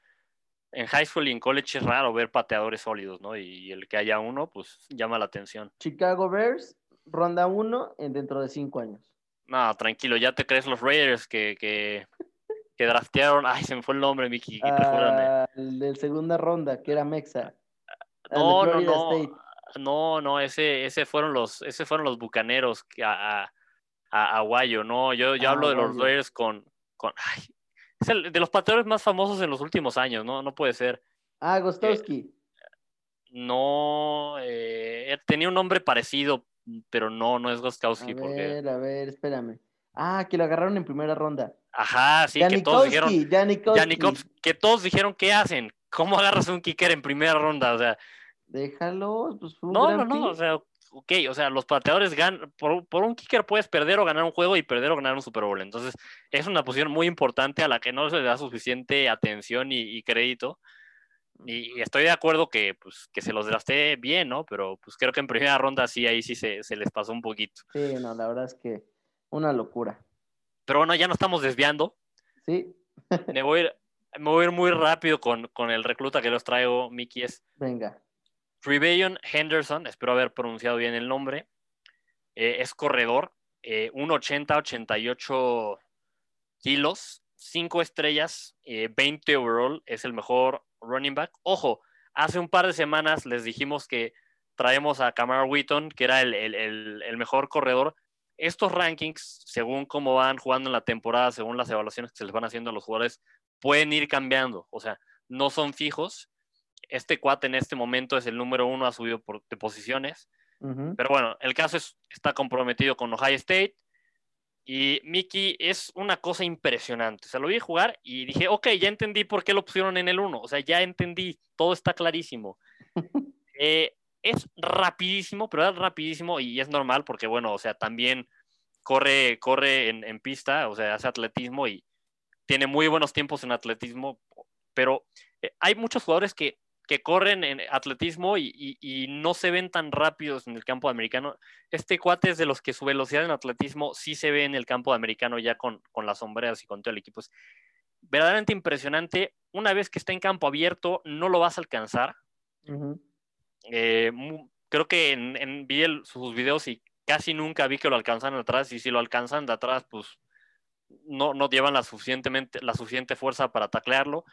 En high school y en college es raro ver pateadores sólidos, ¿no? Y el que haya uno, pues llama la atención. Chicago Bears, ronda uno en dentro de cinco años. No, tranquilo, ya te crees los Raiders que, que, que draftearon. Ay, se me fue el nombre, Miki. Ah, el de segunda ronda, que era Mexa. No, no, no. No, no, ese, ese fueron los, ese fueron los bucaneros a, a, a Guayo, no. Yo, yo ah, hablo de los Raiders con, con ay, es el, de los pateadores más famosos en los últimos años, ¿no? No puede ser. Ah, Gostowski. no, eh, tenía un nombre parecido, pero no, no es Goskowski. A ver, a ver, espérame. Ah, que lo agarraron en primera ronda. Ajá, sí, que todos dijeron. que todos dijeron, ¿qué hacen? ¿Cómo agarras un kicker en primera ronda? O sea. Déjalo, pues No, no, no, o sea, ok, o sea, los pateadores ganan, por, por, un kicker puedes perder o ganar un juego y perder o ganar un Super Bowl. Entonces, es una posición muy importante a la que no se le da suficiente atención y crédito. Y, estoy de acuerdo que, pues, que se los drafté bien, ¿no? Pero pues creo que en primera ronda sí, ahí sí se, les pasó un poquito. Sí, no, la verdad es que una locura. Pero bueno, ya nos estamos desviando. Sí. me, voy a ir, me voy a ir muy rápido con, con el recluta que los traigo, Mickey. Es Venga. Rebellion Henderson, espero haber pronunciado bien el nombre. Eh, es corredor, eh, 1,80, 88 kilos, 5 estrellas, 20 eh, overall, es el mejor running back. Ojo, hace un par de semanas les dijimos que traemos a Camara Wheaton, que era el, mejor corredor. Estos rankings, según cómo van jugando en la temporada, según las evaluaciones que se les van haciendo a los jugadores, pueden ir cambiando. O sea, no son fijos. Este cuate en este momento es el número uno, ha subido por, de posiciones. Pero bueno, el caso es, está comprometido con Ohio State. Y Mickey es una cosa impresionante. O sea, lo vi jugar y dije, ok, ya entendí por qué lo pusieron en el 1. O sea, ya entendí, todo está clarísimo. Eh, es rapidísimo, pero es rapidísimo y es normal porque, bueno, o sea, también corre, corre en, pista, o sea, hace atletismo y tiene muy buenos tiempos en atletismo, pero eh, hay muchos jugadores que, que corren en atletismo y, no se ven tan rápidos en el campo americano. Este cuate es de los que su velocidad en atletismo sí se ve en el campo americano ya con, con las sombreras y con todo el equipo. Es verdaderamente impresionante. Una vez que está en campo abierto, no lo vas a alcanzar. Eh, creo que en, vi sus videos y casi nunca vi que lo alcanzan atrás y si lo alcanzan de atrás, pues no, no llevan la, suficientemente, la suficiente fuerza para taclearlo.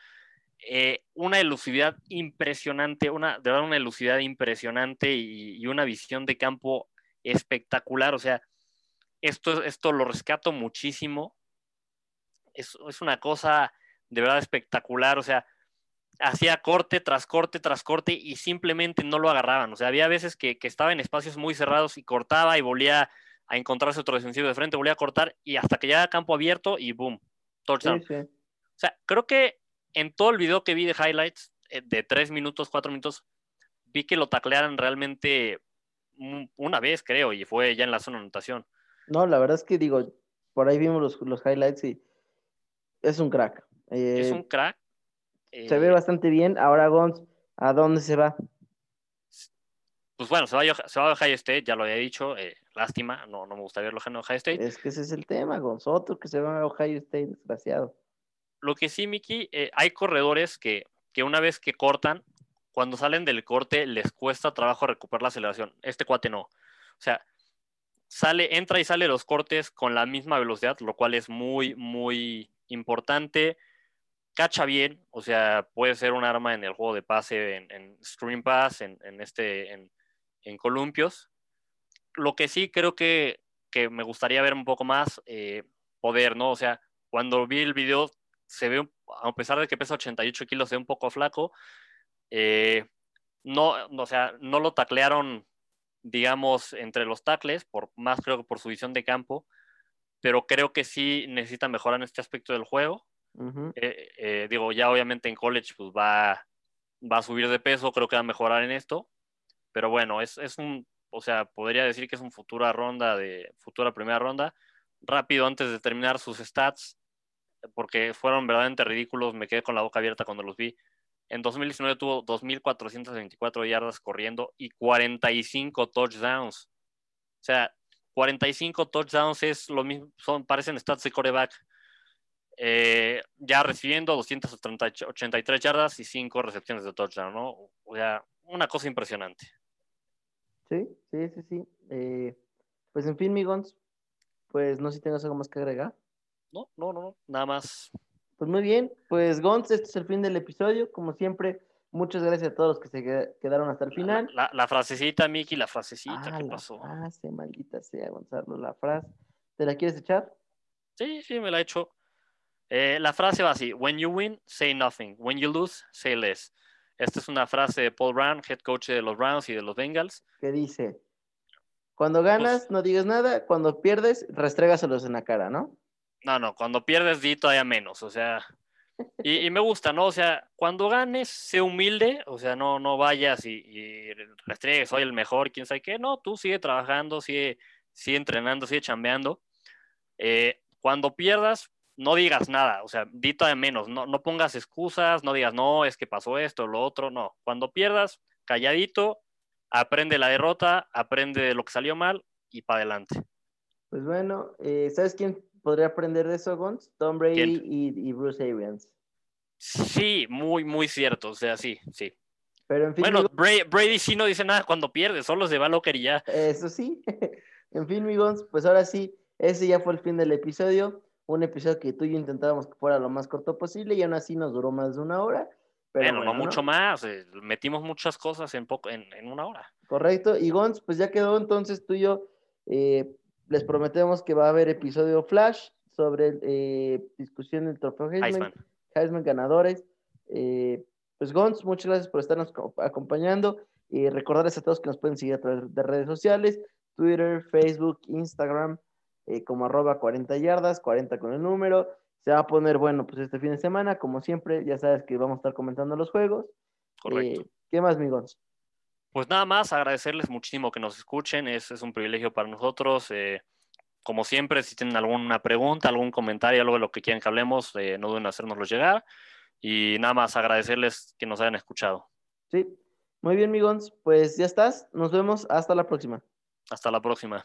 Eh, una elusividad impresionante, una, de verdad una elusividad impresionante y, una visión de campo espectacular. O sea, esto, esto lo rescato muchísimo. Es, es una cosa de verdad espectacular. O sea, hacía corte tras corte tras corte y simplemente no lo agarraban. O sea, había veces que, estaba en espacios muy cerrados y cortaba y volvía a encontrarse otro defensivo de frente, volvía a cortar y hasta que llegaba a campo abierto y boom, touchdown. O sea, creo que en todo el video que vi de highlights, eh, de tres minutos, cuatro minutos, vi que lo taclearan realmente una vez, creo, y fue ya en la zona de anotación. No, la verdad es que digo, por ahí vimos los, los highlights y es un crack. es eh, un crack se ve eh, bastante bien. Ahora Gons, ¿a dónde se va? Pues bueno, se va, a, se va a Ohio State, ya lo había dicho. Eh, lástima, no, no me gustaría verlo en Ohio State. Es que ese es el tema, Gons. Otro que se va a Ohio State, desgraciado. Lo que sí, Miki, eh, hay corredores que, que una vez que cortan, cuando salen del corte les cuesta trabajo recuperar la aceleración. Este cuate no. O sea, sale, entra y sale los cortes con la misma velocidad, lo cual es muy, muy importante cacha bien, o sea, puede ser un arma en el juego de pase, en, en screen pass, en, este, en, columpios. Lo que sí creo que, me gustaría ver un poco más eh, poder, ¿no? O sea, cuando vi el video, se ve, a pesar de que pesa 88 kilos, se ve un poco flaco. Eh, no, o sea, no lo taclearon, digamos, entre los tacles, por, más creo que por su visión de campo, pero creo que sí necesita mejorar en este aspecto del juego. Eh, eh, digo, ya obviamente en college pues va, va a subir de peso, creo que va a mejorar en esto, pero bueno, es, es un, o sea, podría decir que es un futura ronda de, futura primera ronda, rápido antes de terminar sus stats, porque fueron verdaderamente ridículos, me quedé con la boca abierta cuando los vi. En 2019 tuvo 2.424 yardas corriendo y 45 touchdowns. O sea, 45 touchdowns es lo mismo, parecen stats de coreback. Eh, ya recibiendo 283 yardas y 5 recepciones de touchdown, ¿no? O sea, una cosa impresionante. Sí, sí, sí, sí. Eh, pues en fin, Migons, pues no sé si tengas algo más que agregar. No, no, no, nada más. Pues muy bien, pues Gons, este es el fin del episodio. Como siempre, muchas gracias a todos los que se quedaron hasta el final. La, frasecita, Miki, la frasecita, ah, ¿qué la pasó? Frase, maldita sea, Gonzalo, la frase. ¿Te la quieres echar? Sí, sí, me la he hecho. Eh, la frase va así: When you win, say nothing. When you lose, say less. Esta es una frase de Paul Brown, head coach de los Browns y de los Bengals. Que dice: Cuando ganas, pues no digas nada. Cuando pierdes, restrégaselos en la cara, ¿no? No, no, cuando pierdes, di todavía menos. O sea, y, me gusta, ¿no? O sea, cuando ganes, sé humilde. O sea, no, no vayas y, restregues, soy el mejor, quién sabe qué. No, tú sigue trabajando, sigue, sigue entrenando, sigue chambeando. Eh, cuando pierdas, no digas nada, o sea, dito de menos, no, no pongas excusas, no digas, no, es que pasó esto, lo otro, no. Cuando pierdas, calladito, aprende la derrota, aprende de lo que salió mal y para adelante. Pues bueno, eh, ¿sabes quién podría aprender de eso, Gons? Tom Brady y, Bruce Arians. Sí, muy, muy cierto, o sea, sí, sí. Pero en fin, bueno, Brady, sí no dice nada cuando pierde, solo se va a locker y ya. Eso sí. en fin, mi Gons, pues ahora sí, ese ya fue el fin del episodio un episodio que tú y yo intentábamos que fuera lo más corto posible y aún así nos duró más de una hora. Pero bueno, no mucho más, eh, metimos muchas cosas en, poco, en, una hora. Correcto, y Gons, pues ya quedó entonces tú y yo, eh, les prometemos que va a haber episodio flash sobre eh, discusión del trofeo Heisman, Heisman, ganadores. pues Gons, muchas gracias por estarnos acompañando y recordarles a todos que nos pueden seguir a través de redes sociales, Twitter, Facebook, Instagram, eh, como arroba 40 yardas, 40 con el número. Se va a poner bueno, pues este fin de semana, como siempre, ya sabes que vamos a estar comentando los juegos. Correcto. Eh, ¿Qué más, Migons? Pues nada más, agradecerles muchísimo que nos escuchen, es, es un privilegio para nosotros. Eh, como siempre, si tienen alguna pregunta, algún comentario, algo de lo que quieran que hablemos, eh, no duden en hacérnoslo llegar. Y nada más agradecerles que nos hayan escuchado. Sí, muy bien, Migons. Pues ya estás. Nos vemos. Hasta la próxima. Hasta la próxima.